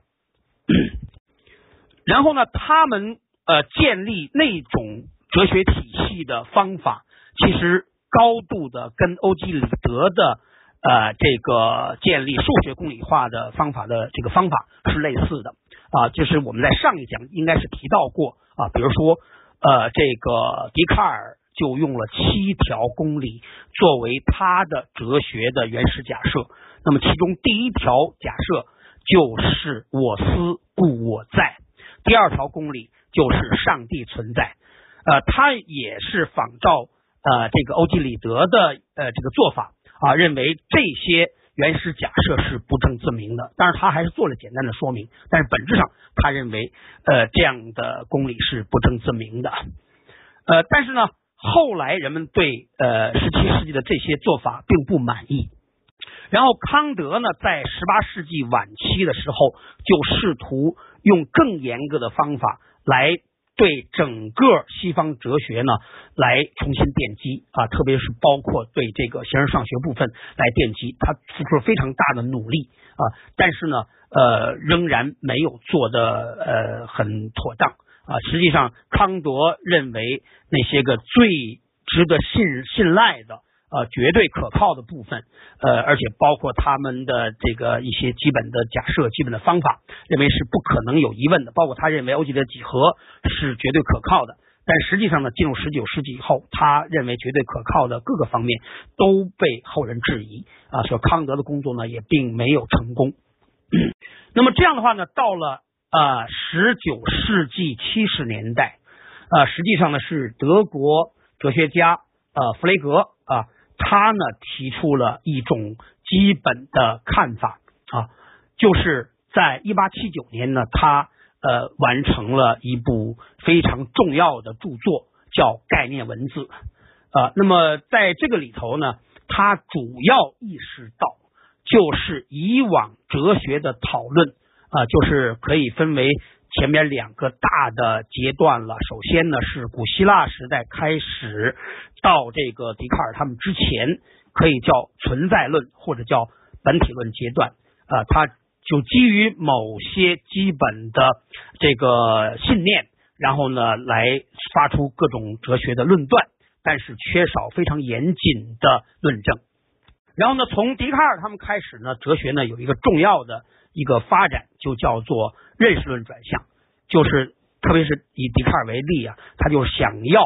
然后呢，他们呃建立那种哲学体系的方法，其实。高度的跟欧几里得的呃这个建立数学公理化的方法的这个方法是类似的啊，就是我们在上一讲应该是提到过啊，比如说呃这个笛卡尔就用了七条公理作为他的哲学的原始假设，那么其中第一条假设就是我思故我在，第二条公理就是上帝存在，呃，他也是仿照。呃，这个欧几里得的呃这个做法啊，认为这些原始假设是不证自明的，但是他还是做了简单的说明。但是本质上，他认为呃这样的公理是不证自明的。呃，但是呢，后来人们对呃十七世纪的这些做法并不满意。然后康德呢，在十八世纪晚期的时候，就试图用更严格的方法来。对整个西方哲学呢，来重新奠基啊，特别是包括对这个形而上学部分来奠基，他付出了非常大的努力啊，但是呢，呃，仍然没有做的呃很妥当啊。实际上，康德认为那些个最值得信信赖的。呃，绝对可靠的部分，呃，而且包括他们的这个一些基本的假设、基本的方法，认为是不可能有疑问的。包括他认为欧几里得几何是绝对可靠的，但实际上呢，进入十九世纪以后，他认为绝对可靠的各个方面都被后人质疑啊，所以康德的工作呢也并没有成功。那么这样的话呢，到了啊十九世纪七十年代啊，实际上呢是德国哲学家呃弗雷格啊。他呢提出了一种基本的看法啊，就是在一八七九年呢，他呃完成了一部非常重要的著作，叫《概念文字》啊。那么在这个里头呢，他主要意识到，就是以往哲学的讨论啊，就是可以分为。前面两个大的阶段了，首先呢是古希腊时代开始到这个笛卡尔他们之前，可以叫存在论或者叫本体论阶段啊，它就基于某些基本的这个信念，然后呢来发出各种哲学的论断，但是缺少非常严谨的论证。然后呢，从笛卡尔他们开始呢，哲学呢有一个重要的。一个发展就叫做认识论转向，就是特别是以笛卡尔为例啊，他就想要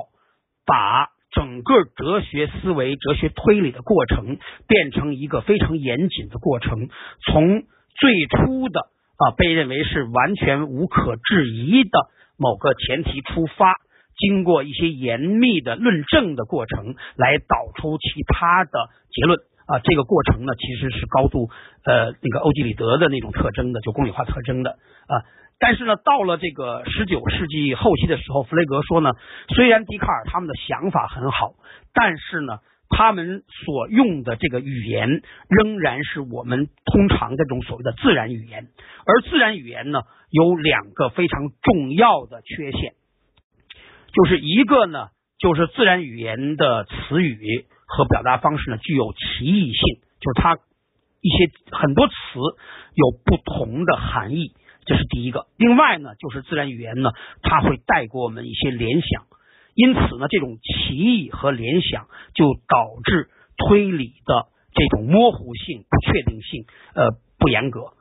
把整个哲学思维、哲学推理的过程变成一个非常严谨的过程，从最初的啊被认为是完全无可置疑的某个前提出发，经过一些严密的论证的过程，来导出其他的结论。啊，这个过程呢，其实是高度呃那个欧几里得的那种特征的，就公理化特征的啊。但是呢，到了这个十九世纪后期的时候，弗雷格说呢，虽然笛卡尔他们的想法很好，但是呢，他们所用的这个语言仍然是我们通常这种所谓的自然语言，而自然语言呢，有两个非常重要的缺陷。就是一个呢，就是自然语言的词语和表达方式呢具有歧义性，就是它一些很多词有不同的含义，这是第一个。另外呢，就是自然语言呢，它会带给我们一些联想，因此呢，这种歧义和联想就导致推理的这种模糊性、不确定性，呃，不严格。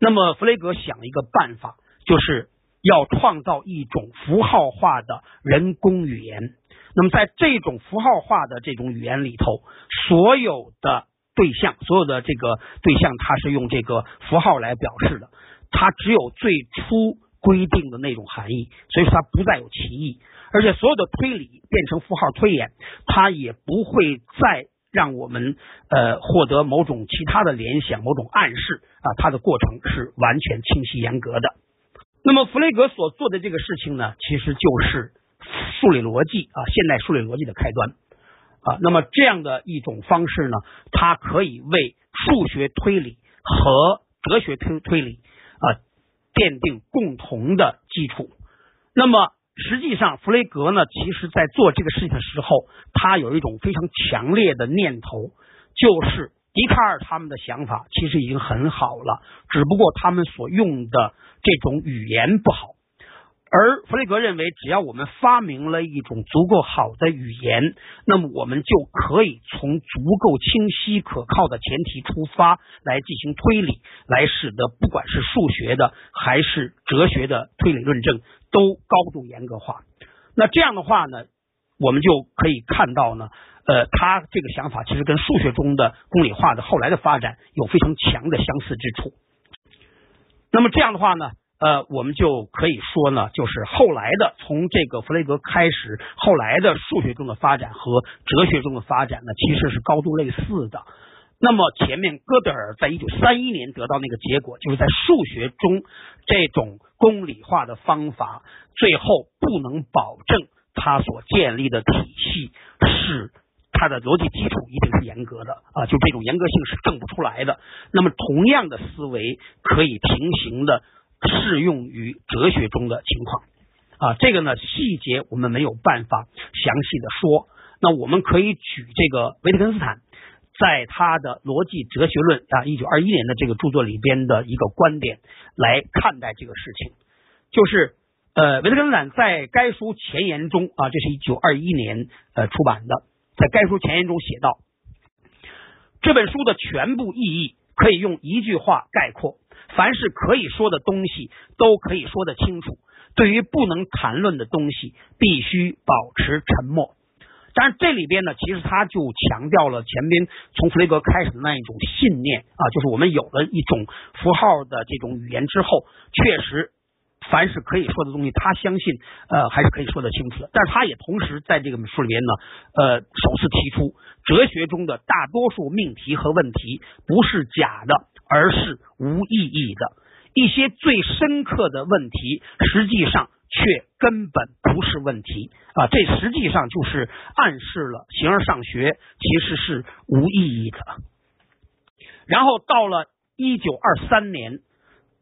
那么弗雷格想一个办法，就是要创造一种符号化的人工语言。那么在这种符号化的这种语言里头，所有的对象，所有的这个对象，它是用这个符号来表示的，它只有最初规定的那种含义，所以说它不再有歧义，而且所有的推理变成符号推演，它也不会再。让我们呃获得某种其他的联想、某种暗示啊，它的过程是完全清晰严格的。那么弗雷格所做的这个事情呢，其实就是数理逻辑啊，现代数理逻辑的开端啊。那么这样的一种方式呢，它可以为数学推理和哲学推推理啊奠定共同的基础。那么。实际上，弗雷格呢，其实在做这个事情的时候，他有一种非常强烈的念头，就是笛卡尔他们的想法其实已经很好了，只不过他们所用的这种语言不好。而弗雷格认为，只要我们发明了一种足够好的语言，那么我们就可以从足够清晰可靠的前提出发来进行推理，来使得不管是数学的还是哲学的推理论证都高度严格化。那这样的话呢，我们就可以看到呢，呃，他这个想法其实跟数学中的公理化的后来的发展有非常强的相似之处。那么这样的话呢？呃，我们就可以说呢，就是后来的从这个弗雷格开始，后来的数学中的发展和哲学中的发展呢，其实是高度类似的。那么前面哥德尔在一九三一年得到那个结果，就是在数学中这种公理化的方法，最后不能保证他所建立的体系是它的逻辑基础一定是严格的啊，就这种严格性是证不出来的。那么同样的思维可以平行的。适用于哲学中的情况啊，这个呢细节我们没有办法详细的说。那我们可以举这个维特根斯坦在他的《逻辑哲学论》啊，一九二一年的这个著作里边的一个观点来看待这个事情。就是呃，维特根斯坦在该书前言中啊，这是一九二一年呃出版的，在该书前言中写道：这本书的全部意义可以用一句话概括。凡是可以说的东西都可以说得清楚，对于不能谈论的东西，必须保持沉默。但是这里边呢，其实他就强调了前边从弗雷格开始的那一种信念啊，就是我们有了一种符号的这种语言之后，确实。凡是可以说的东西，他相信，呃，还是可以说得清楚的。但是他也同时在这个书里边呢，呃，首次提出，哲学中的大多数命题和问题不是假的，而是无意义的。一些最深刻的问题，实际上却根本不是问题啊！这实际上就是暗示了形而上学其实是无意义的。然后到了一九二三年，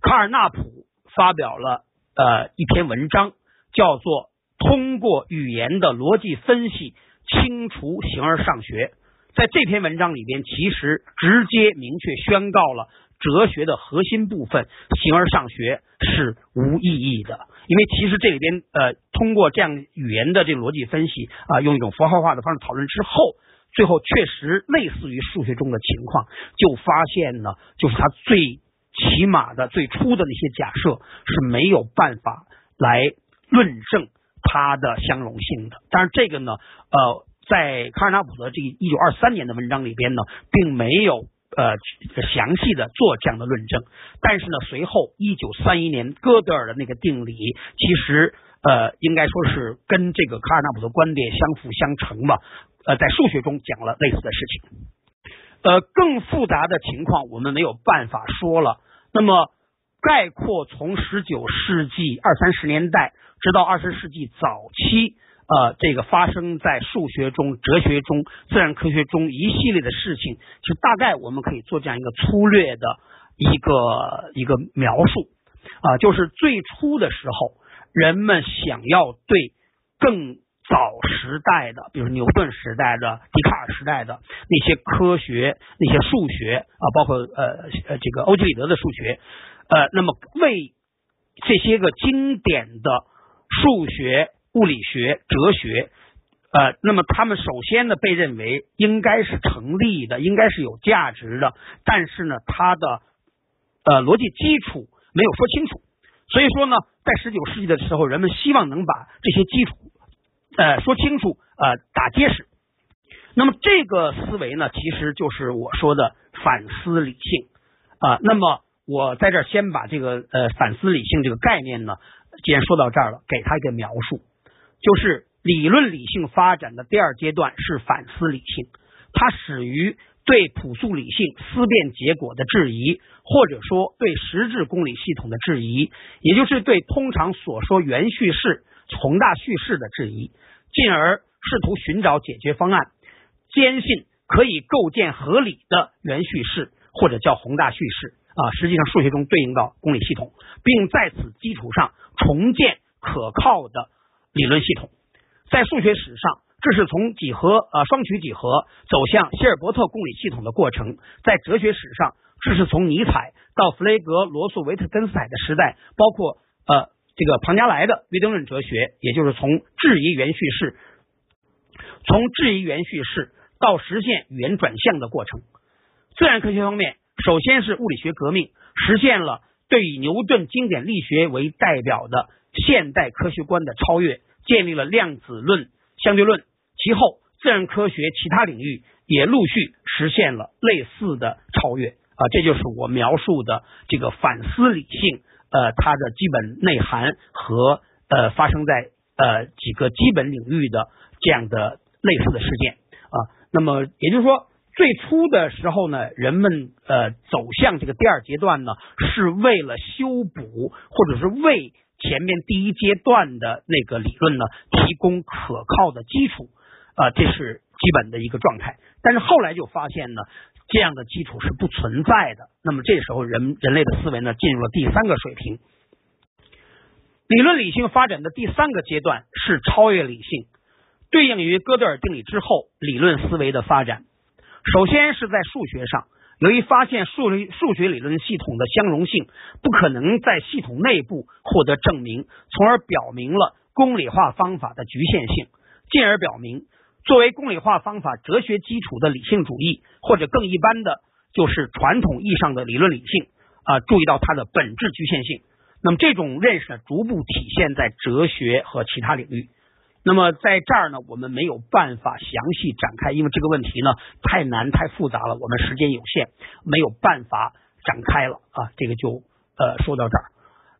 卡尔纳普发表了。呃，一篇文章叫做“通过语言的逻辑分析清除形而上学”。在这篇文章里边，其实直接明确宣告了哲学的核心部分——形而上学是无意义的。因为其实这里边呃，通过这样语言的这个逻辑分析啊，用一种符号化的方式讨论之后，最后确实类似于数学中的情况，就发现呢，就是它最。起码的最初的那些假设是没有办法来论证它的相容性的。但是这个呢，呃，在卡尔纳普的这个一九二三年的文章里边呢，并没有呃详细的做这样的论证。但是呢，随后一九三一年哥德尔的那个定理，其实呃应该说是跟这个卡尔纳普的观点相辅相成吧。呃，在数学中讲了类似的事情。呃，更复杂的情况我们没有办法说了。那么，概括从十九世纪二三十年代直到二十世纪早期，呃，这个发生在数学中、哲学中、自然科学中一系列的事情，就大概我们可以做这样一个粗略的一个一个描述。啊，就是最初的时候，人们想要对更早时代的，比如牛顿时代的、笛卡尔时代的那些科学、那些数学啊，包括呃呃这个欧几里得的数学，呃，那么为这些个经典的数学、物理学、哲学，呃，那么他们首先呢被认为应该是成立的，应该是有价值的，但是呢，它的呃逻辑基础没有说清楚，所以说呢，在十九世纪的时候，人们希望能把这些基础呃说清楚，呃打结实。那么这个思维呢，其实就是我说的反思理性啊。那么我在这儿先把这个呃反思理性这个概念呢，既然说到这儿了，给它一个描述，就是理论理性发展的第二阶段是反思理性，它始于对朴素理性思辨结果的质疑，或者说对实质公理系统的质疑，也就是对通常所说原叙事、宏大叙事的质疑，进而试图寻找解决方案，坚信可以构建合理的原叙事或者叫宏大叙事啊，实际上数学中对应到公理系统，并在此基础上重建可靠的理论系统。在数学史上，这是从几何呃双曲几何走向希尔伯特公理系统的过程；在哲学史上，这是从尼采到弗雷格、罗素、维特根斯坦的时代，包括呃这个庞加莱的唯定论哲学，也就是从质疑原叙事，从质疑原叙事到实现语言转向的过程。自然科学方面，首先是物理学革命，实现了对以牛顿经典力学为代表的现代科学观的超越，建立了量子论、相对论。其后，自然科学其他领域也陆续实现了类似的超越啊，这就是我描述的这个反思理性呃它的基本内涵和呃发生在呃几个基本领域的这样的类似的事件啊。那么也就是说，最初的时候呢，人们呃走向这个第二阶段呢，是为了修补或者是为前面第一阶段的那个理论呢提供可靠的基础。啊，这是基本的一个状态，但是后来就发现呢，这样的基础是不存在的。那么这时候人人类的思维呢，进入了第三个水平。理论理性发展的第三个阶段是超越理性，对应于哥德尔定理之后理论思维的发展。首先是在数学上，由于发现数理数学理论系统的相容性不可能在系统内部获得证明，从而表明了公理化方法的局限性，进而表明。作为公理化方法哲学基础的理性主义，或者更一般的，就是传统意义上的理论理性啊，注意到它的本质局限性。那么这种认识呢，逐步体现在哲学和其他领域。那么在这儿呢，我们没有办法详细展开，因为这个问题呢太难太复杂了，我们时间有限，没有办法展开了啊。这个就呃说到这儿。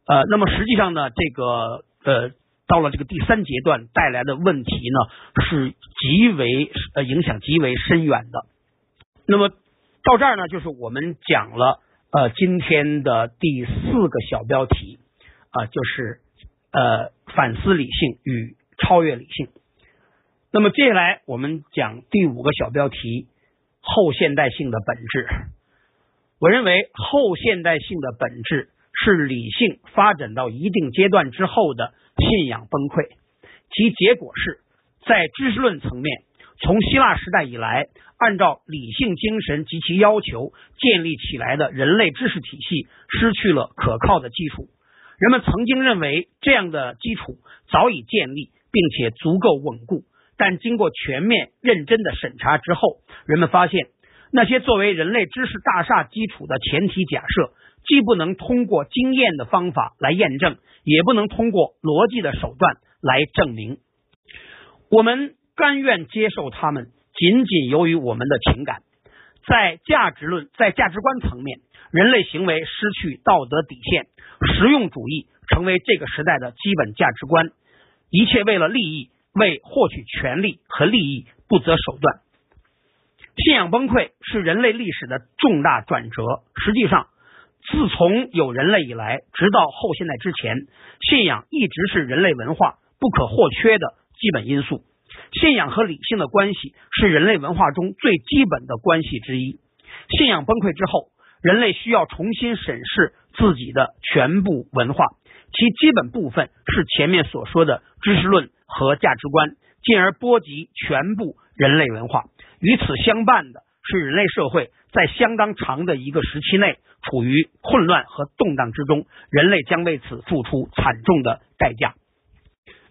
呃，那么实际上呢，这个呃。到了这个第三阶段，带来的问题呢是极为呃影响极为深远的。那么到这儿呢，就是我们讲了呃今天的第四个小标题啊，就是呃反思理性与超越理性。那么接下来我们讲第五个小标题后现代性的本质。我认为后现代性的本质是理性发展到一定阶段之后的。信仰崩溃，其结果是在知识论层面，从希腊时代以来，按照理性精神及其要求建立起来的人类知识体系失去了可靠的基础。人们曾经认为这样的基础早已建立，并且足够稳固，但经过全面认真的审查之后，人们发现那些作为人类知识大厦基础的前提假设。既不能通过经验的方法来验证，也不能通过逻辑的手段来证明。我们甘愿接受他们，仅仅由于我们的情感。在价值论、在价值观层面，人类行为失去道德底线，实用主义成为这个时代的基本价值观。一切为了利益，为获取权利和利益不择手段。信仰崩溃是人类历史的重大转折。实际上。自从有人类以来，直到后现代之前，信仰一直是人类文化不可或缺的基本因素。信仰和理性的关系是人类文化中最基本的关系之一。信仰崩溃之后，人类需要重新审视自己的全部文化，其基本部分是前面所说的知识论和价值观，进而波及全部人类文化。与此相伴的是，人类社会在相当长的一个时期内处于混乱和动荡之中，人类将为此付出惨重的代价。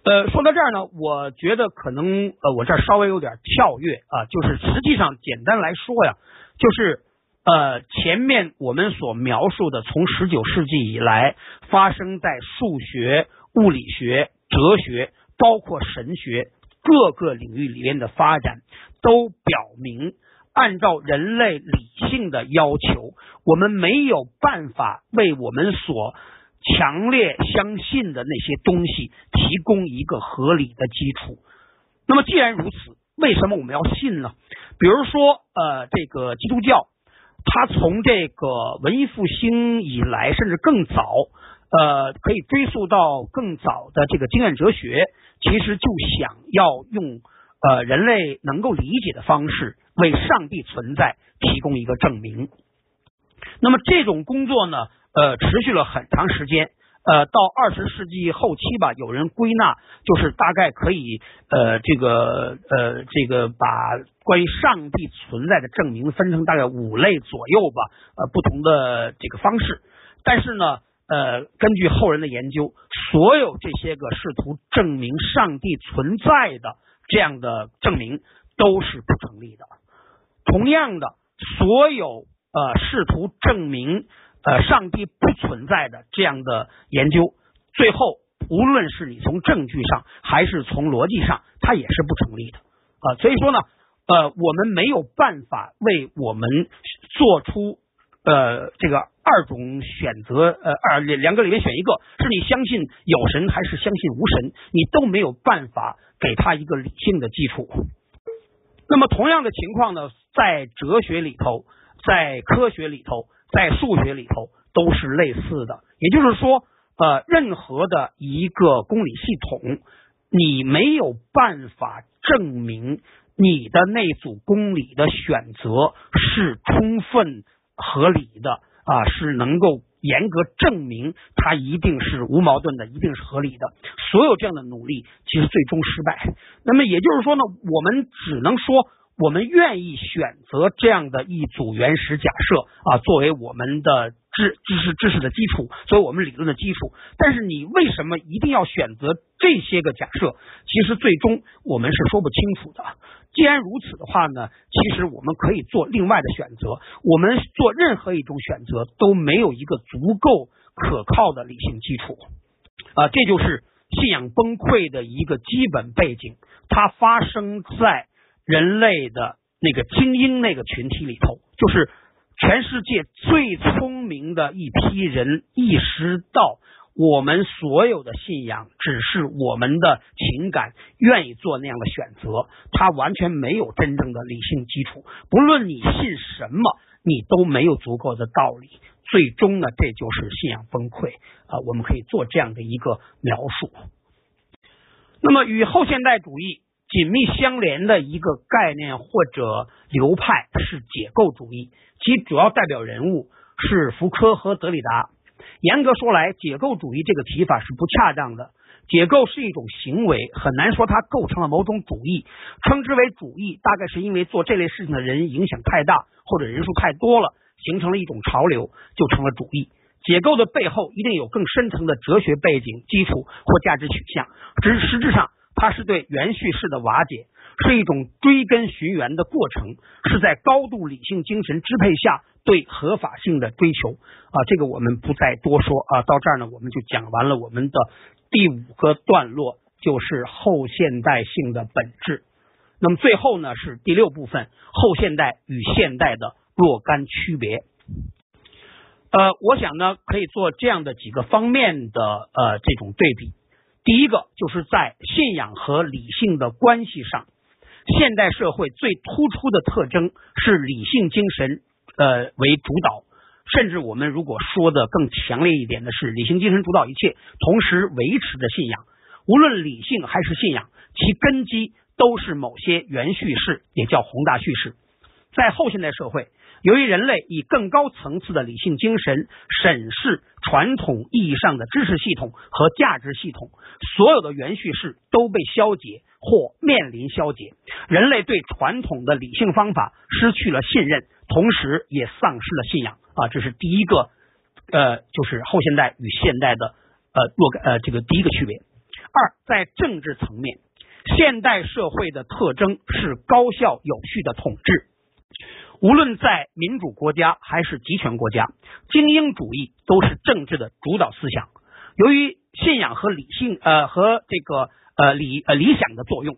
呃，说到这儿呢，我觉得可能呃，我这儿稍微有点跳跃啊，就是实际上简单来说呀，就是呃，前面我们所描述的，从十九世纪以来发生在数学、物理学、哲学，包括神学各个领域里面的发展，都表明，按照人类理性的要求，我们没有办法为我们所。强烈相信的那些东西提供一个合理的基础。那么既然如此，为什么我们要信呢？比如说，呃，这个基督教，他从这个文艺复兴以来，甚至更早，呃，可以追溯到更早的这个经验哲学，其实就想要用呃人类能够理解的方式，为上帝存在提供一个证明。那么这种工作呢？呃，持续了很长时间，呃，到二十世纪后期吧，有人归纳，就是大概可以，呃，这个，呃，这个把关于上帝存在的证明分成大概五类左右吧，呃，不同的这个方式。但是呢，呃，根据后人的研究，所有这些个试图证明上帝存在的这样的证明都是不成立的。同样的，所有呃试图证明。呃，上帝不存在的这样的研究，最后无论是你从证据上还是从逻辑上，它也是不成立的啊。所以说呢，呃，我们没有办法为我们做出呃这个二种选择，呃二两两个里面选一个，是你相信有神还是相信无神，你都没有办法给他一个理性的基础。那么同样的情况呢，在哲学里头，在科学里头。在数学里头都是类似的，也就是说，呃，任何的一个公理系统，你没有办法证明你的那组公理的选择是充分合理的啊，是能够严格证明它一定是无矛盾的，一定是合理的。所有这样的努力其实最终失败。那么也就是说呢，我们只能说。我们愿意选择这样的一组原始假设啊，作为我们的知知识知识的基础，作为我们理论的基础。但是你为什么一定要选择这些个假设？其实最终我们是说不清楚的。既然如此的话呢，其实我们可以做另外的选择。我们做任何一种选择都没有一个足够可靠的理性基础啊，这就是信仰崩溃的一个基本背景。它发生在。人类的那个精英那个群体里头，就是全世界最聪明的一批人，意识到我们所有的信仰只是我们的情感愿意做那样的选择，它完全没有真正的理性基础。不论你信什么，你都没有足够的道理。最终呢，这就是信仰崩溃啊！我们可以做这样的一个描述。那么，与后现代主义。紧密相连的一个概念或者流派是解构主义，其主要代表人物是福柯和德里达。严格说来，解构主义这个提法是不恰当的。解构是一种行为，很难说它构成了某种主义。称之为主义，大概是因为做这类事情的人影响太大，或者人数太多了，形成了一种潮流，就成了主义。解构的背后一定有更深层的哲学背景基础或价值取向，只是实质上。它是对原叙事的瓦解，是一种追根寻源的过程，是在高度理性精神支配下对合法性的追求啊！这个我们不再多说啊。到这儿呢，我们就讲完了我们的第五个段落，就是后现代性的本质。那么最后呢，是第六部分，后现代与现代的若干区别。呃，我想呢，可以做这样的几个方面的呃这种对比。第一个就是在信仰和理性的关系上，现代社会最突出的特征是理性精神呃为主导，甚至我们如果说的更强烈一点的是理性精神主导一切，同时维持着信仰。无论理性还是信仰，其根基都是某些原叙事，也叫宏大叙事。在后现代社会，由于人类以更高层次的理性精神审视传统意义上的知识系统和价值系统，所有的原叙事都被消解或面临消解，人类对传统的理性方法失去了信任，同时也丧失了信仰啊！这是第一个，呃，就是后现代与现代的呃若干呃这个第一个区别。二，在政治层面，现代社会的特征是高效有序的统治。无论在民主国家还是集权国家，精英主义都是政治的主导思想。由于信仰和理性呃和这个呃理呃理想的作用，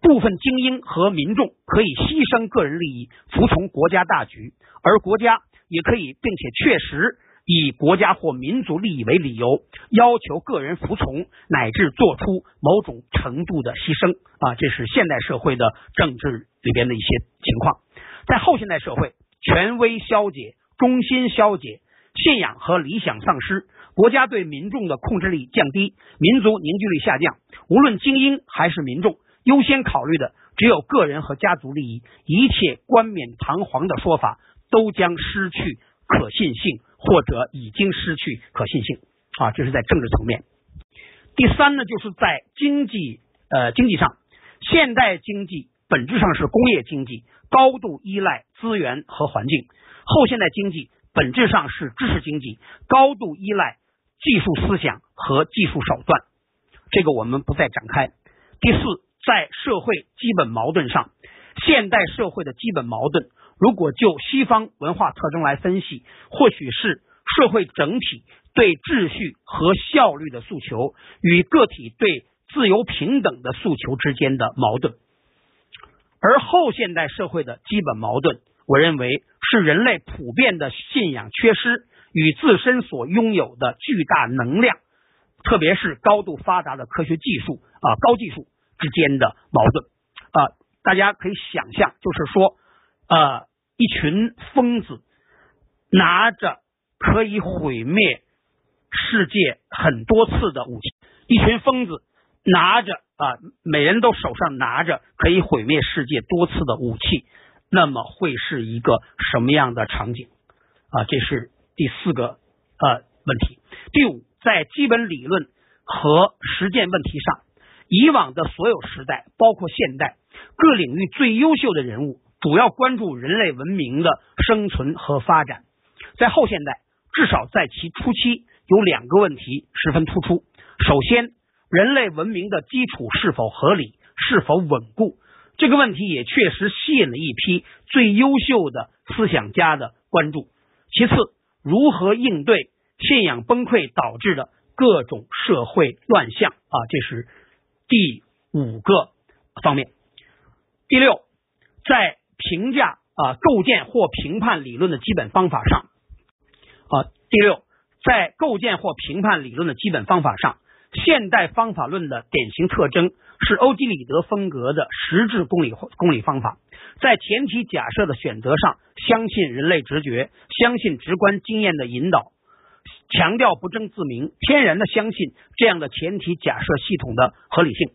部分精英和民众可以牺牲个人利益，服从国家大局，而国家也可以并且确实以国家或民族利益为理由，要求个人服从乃至做出某种程度的牺牲啊，这是现代社会的政治里边的一些情况。在后现代社会，权威消解，中心消解，信仰和理想丧失，国家对民众的控制力降低，民族凝聚力下降。无论精英还是民众，优先考虑的只有个人和家族利益。一切冠冕堂皇的说法都将失去可信性，或者已经失去可信性。啊，这是在政治层面。第三呢，就是在经济呃经济上，现代经济本质上是工业经济。高度依赖资源和环境，后现代经济本质上是知识经济，高度依赖技术思想和技术手段。这个我们不再展开。第四，在社会基本矛盾上，现代社会的基本矛盾，如果就西方文化特征来分析，或许是社会整体对秩序和效率的诉求与个体对自由平等的诉求之间的矛盾。而后现代社会的基本矛盾，我认为是人类普遍的信仰缺失与自身所拥有的巨大能量，特别是高度发达的科学技术啊高技术之间的矛盾啊。大家可以想象，就是说，呃，一群疯子拿着可以毁灭世界很多次的武器，一群疯子拿着。啊，每人都手上拿着可以毁灭世界多次的武器，那么会是一个什么样的场景？啊，这是第四个呃问题。第五，在基本理论和实践问题上，以往的所有时代，包括现代，各领域最优秀的人物主要关注人类文明的生存和发展。在后现代，至少在其初期，有两个问题十分突出。首先，人类文明的基础是否合理、是否稳固？这个问题也确实吸引了一批最优秀的思想家的关注。其次，如何应对信仰崩溃导致的各种社会乱象？啊，这是第五个方面。第六，在评价啊、构建或评判理论的基本方法上，啊，第六，在构建或评判理论的基本方法上。现代方法论的典型特征是欧几里得风格的实质公理公理方法，在前提假设的选择上，相信人类直觉，相信直观经验的引导，强调不争自明，天然的相信这样的前提假设系统的合理性。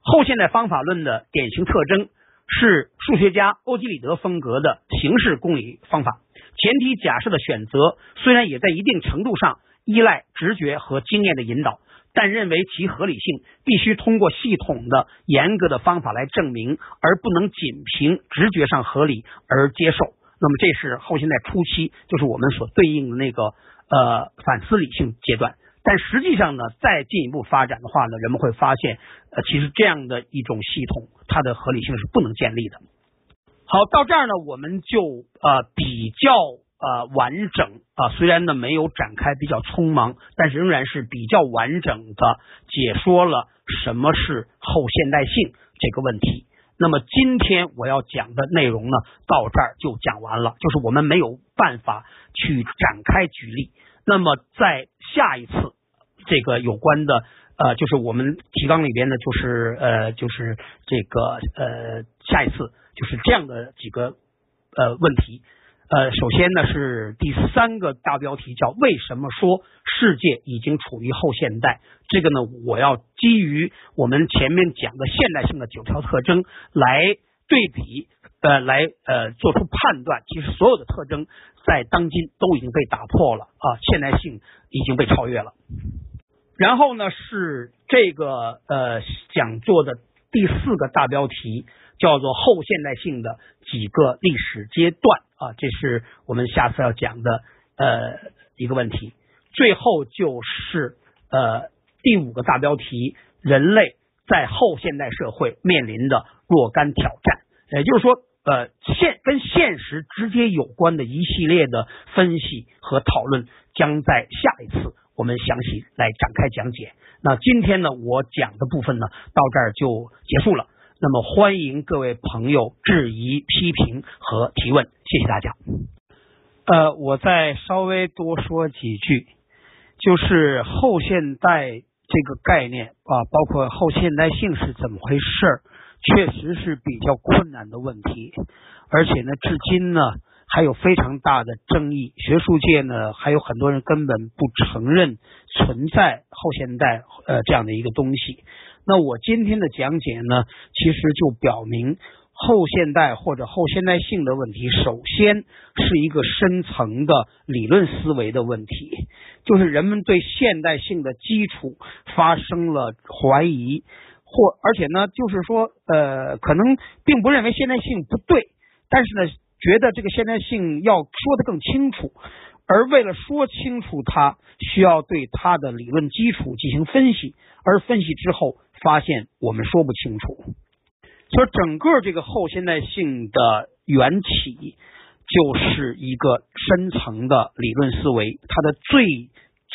后现代方法论的典型特征是数学家欧几里得风格的形式公理方法，前提假设的选择虽然也在一定程度上依赖直觉和经验的引导。但认为其合理性必须通过系统的、严格的方法来证明，而不能仅凭直觉上合理而接受。那么，这是后现代初期，就是我们所对应的那个呃反思理性阶段。但实际上呢，再进一步发展的话呢，人们会发现，呃，其实这样的一种系统，它的合理性是不能建立的。好，到这儿呢，我们就呃比较。呃，完整啊，虽然呢没有展开，比较匆忙，但是仍然是比较完整的解说了什么是后现代性这个问题。那么今天我要讲的内容呢，到这儿就讲完了，就是我们没有办法去展开举例。那么在下一次这个有关的呃，就是我们提纲里边呢，就是呃，就是这个呃，下一次就是这样的几个呃问题。呃，首先呢是第三个大标题叫为什么说世界已经处于后现代？这个呢，我要基于我们前面讲的现代性的九条特征来对比呃来呃做出判断，其实所有的特征在当今都已经被打破了啊，现代性已经被超越了。然后呢是这个呃讲座的第四个大标题叫做后现代性的几个历史阶段啊，这是我们下次要讲的呃一个问题。最后就是呃第五个大标题：人类在后现代社会面临的若干挑战。也就是说，呃现跟现实直接有关的一系列的分析和讨论，将在下一次我们详细来展开讲解。那今天呢，我讲的部分呢到这儿就结束了。那么欢迎各位朋友质疑、批评和提问，谢谢大家。呃，我再稍微多说几句。就是后现代这个概念啊，包括后现代性是怎么回事儿，确实是比较困难的问题，而且呢，至今呢还有非常大的争议。学术界呢还有很多人根本不承认存在后现代呃这样的一个东西。那我今天的讲解呢，其实就表明。后现代或者后现代性的问题，首先是一个深层的理论思维的问题，就是人们对现代性的基础发生了怀疑，或而且呢，就是说，呃，可能并不认为现代性不对，但是呢，觉得这个现代性要说得更清楚，而为了说清楚它，需要对它的理论基础进行分析，而分析之后发现我们说不清楚。所以，整个这个后现代性的缘起，就是一个深层的理论思维。它的最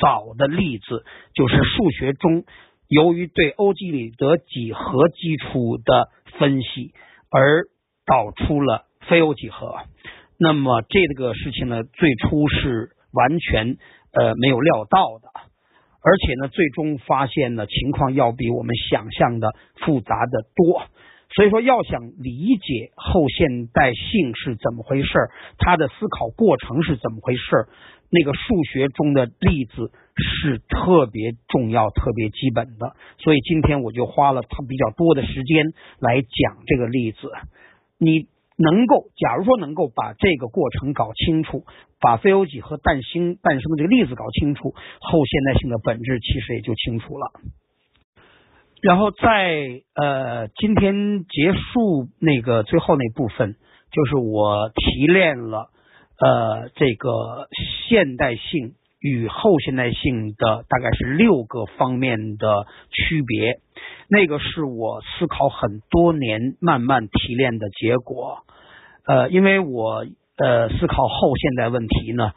早的例子就是数学中，由于对欧几里得几何基础的分析，而导出了非欧几何。那么，这个事情呢，最初是完全呃没有料到的，而且呢，最终发现呢，情况要比我们想象的复杂的多。所以说，要想理解后现代性是怎么回事儿，它的思考过程是怎么回事儿，那个数学中的例子是特别重要、特别基本的。所以今天我就花了他比较多的时间来讲这个例子。你能够，假如说能够把这个过程搞清楚，把非欧几何诞生诞生的这个例子搞清楚，后现代性的本质其实也就清楚了。然后在呃今天结束那个最后那部分，就是我提炼了呃这个现代性与后现代性的大概是六个方面的区别，那个是我思考很多年慢慢提炼的结果。呃，因为我呃思考后现代问题呢，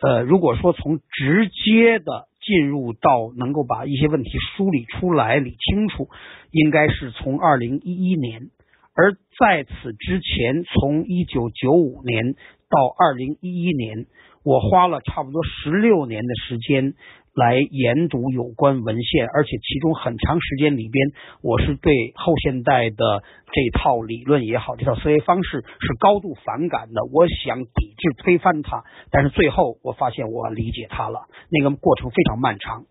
呃如果说从直接的。进入到能够把一些问题梳理出来、理清楚，应该是从二零一一年。而在此之前，从一九九五年到二零一一年，我花了差不多十六年的时间。来研读有关文献，而且其中很长时间里边，我是对后现代的这套理论也好，这套思维方式是高度反感的。我想抵制、推翻它，但是最后我发现我理解它了。那个过程非常漫长。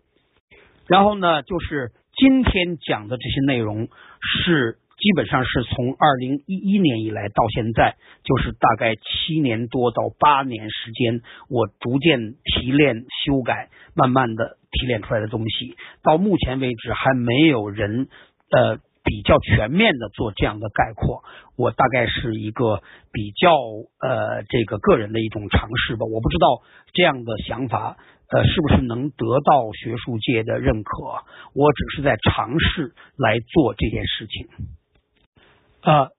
然后呢，就是今天讲的这些内容是。基本上是从二零一一年以来到现在，就是大概七年多到八年时间，我逐渐提炼、修改，慢慢的提炼出来的东西。到目前为止，还没有人呃比较全面的做这样的概括。我大概是一个比较呃这个个人的一种尝试吧。我不知道这样的想法呃是不是能得到学术界的认可。我只是在尝试来做这件事情。啊，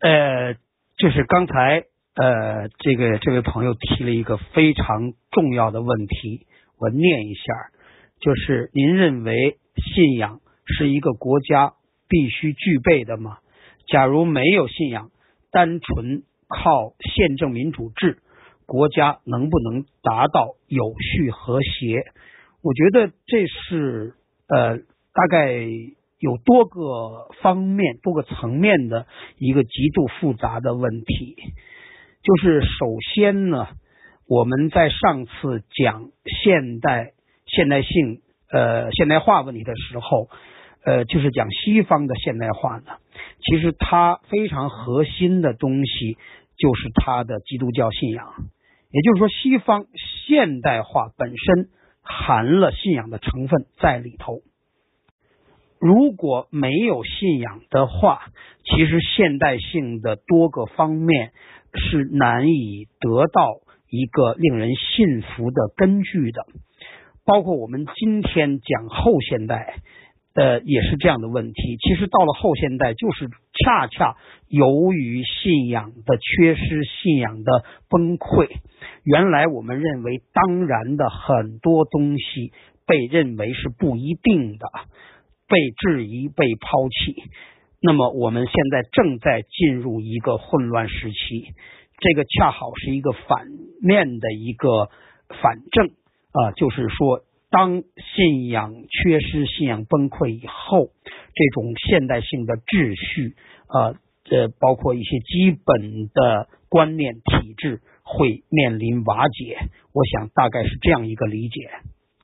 呃，就是刚才呃，这个这位朋友提了一个非常重要的问题，我念一下，就是您认为信仰是一个国家必须具备的吗？假如没有信仰，单纯靠宪政民主制，国家能不能达到有序和谐？我觉得这是呃，大概。有多个方面、多个层面的一个极度复杂的问题，就是首先呢，我们在上次讲现代现代性呃现代化问题的时候，呃，就是讲西方的现代化呢，其实它非常核心的东西就是它的基督教信仰。也就是说，西方现代化本身含了信仰的成分在里头。如果没有信仰的话，其实现代性的多个方面是难以得到一个令人信服的根据的。包括我们今天讲后现代，呃，也是这样的问题。其实到了后现代，就是恰恰由于信仰的缺失、信仰的崩溃，原来我们认为当然的很多东西被认为是不一定的。被质疑、被抛弃，那么我们现在正在进入一个混乱时期，这个恰好是一个反面的一个反证啊，就是说，当信仰缺失、信仰崩溃以后，这种现代性的秩序啊，这包括一些基本的观念体制会面临瓦解。我想大概是这样一个理解。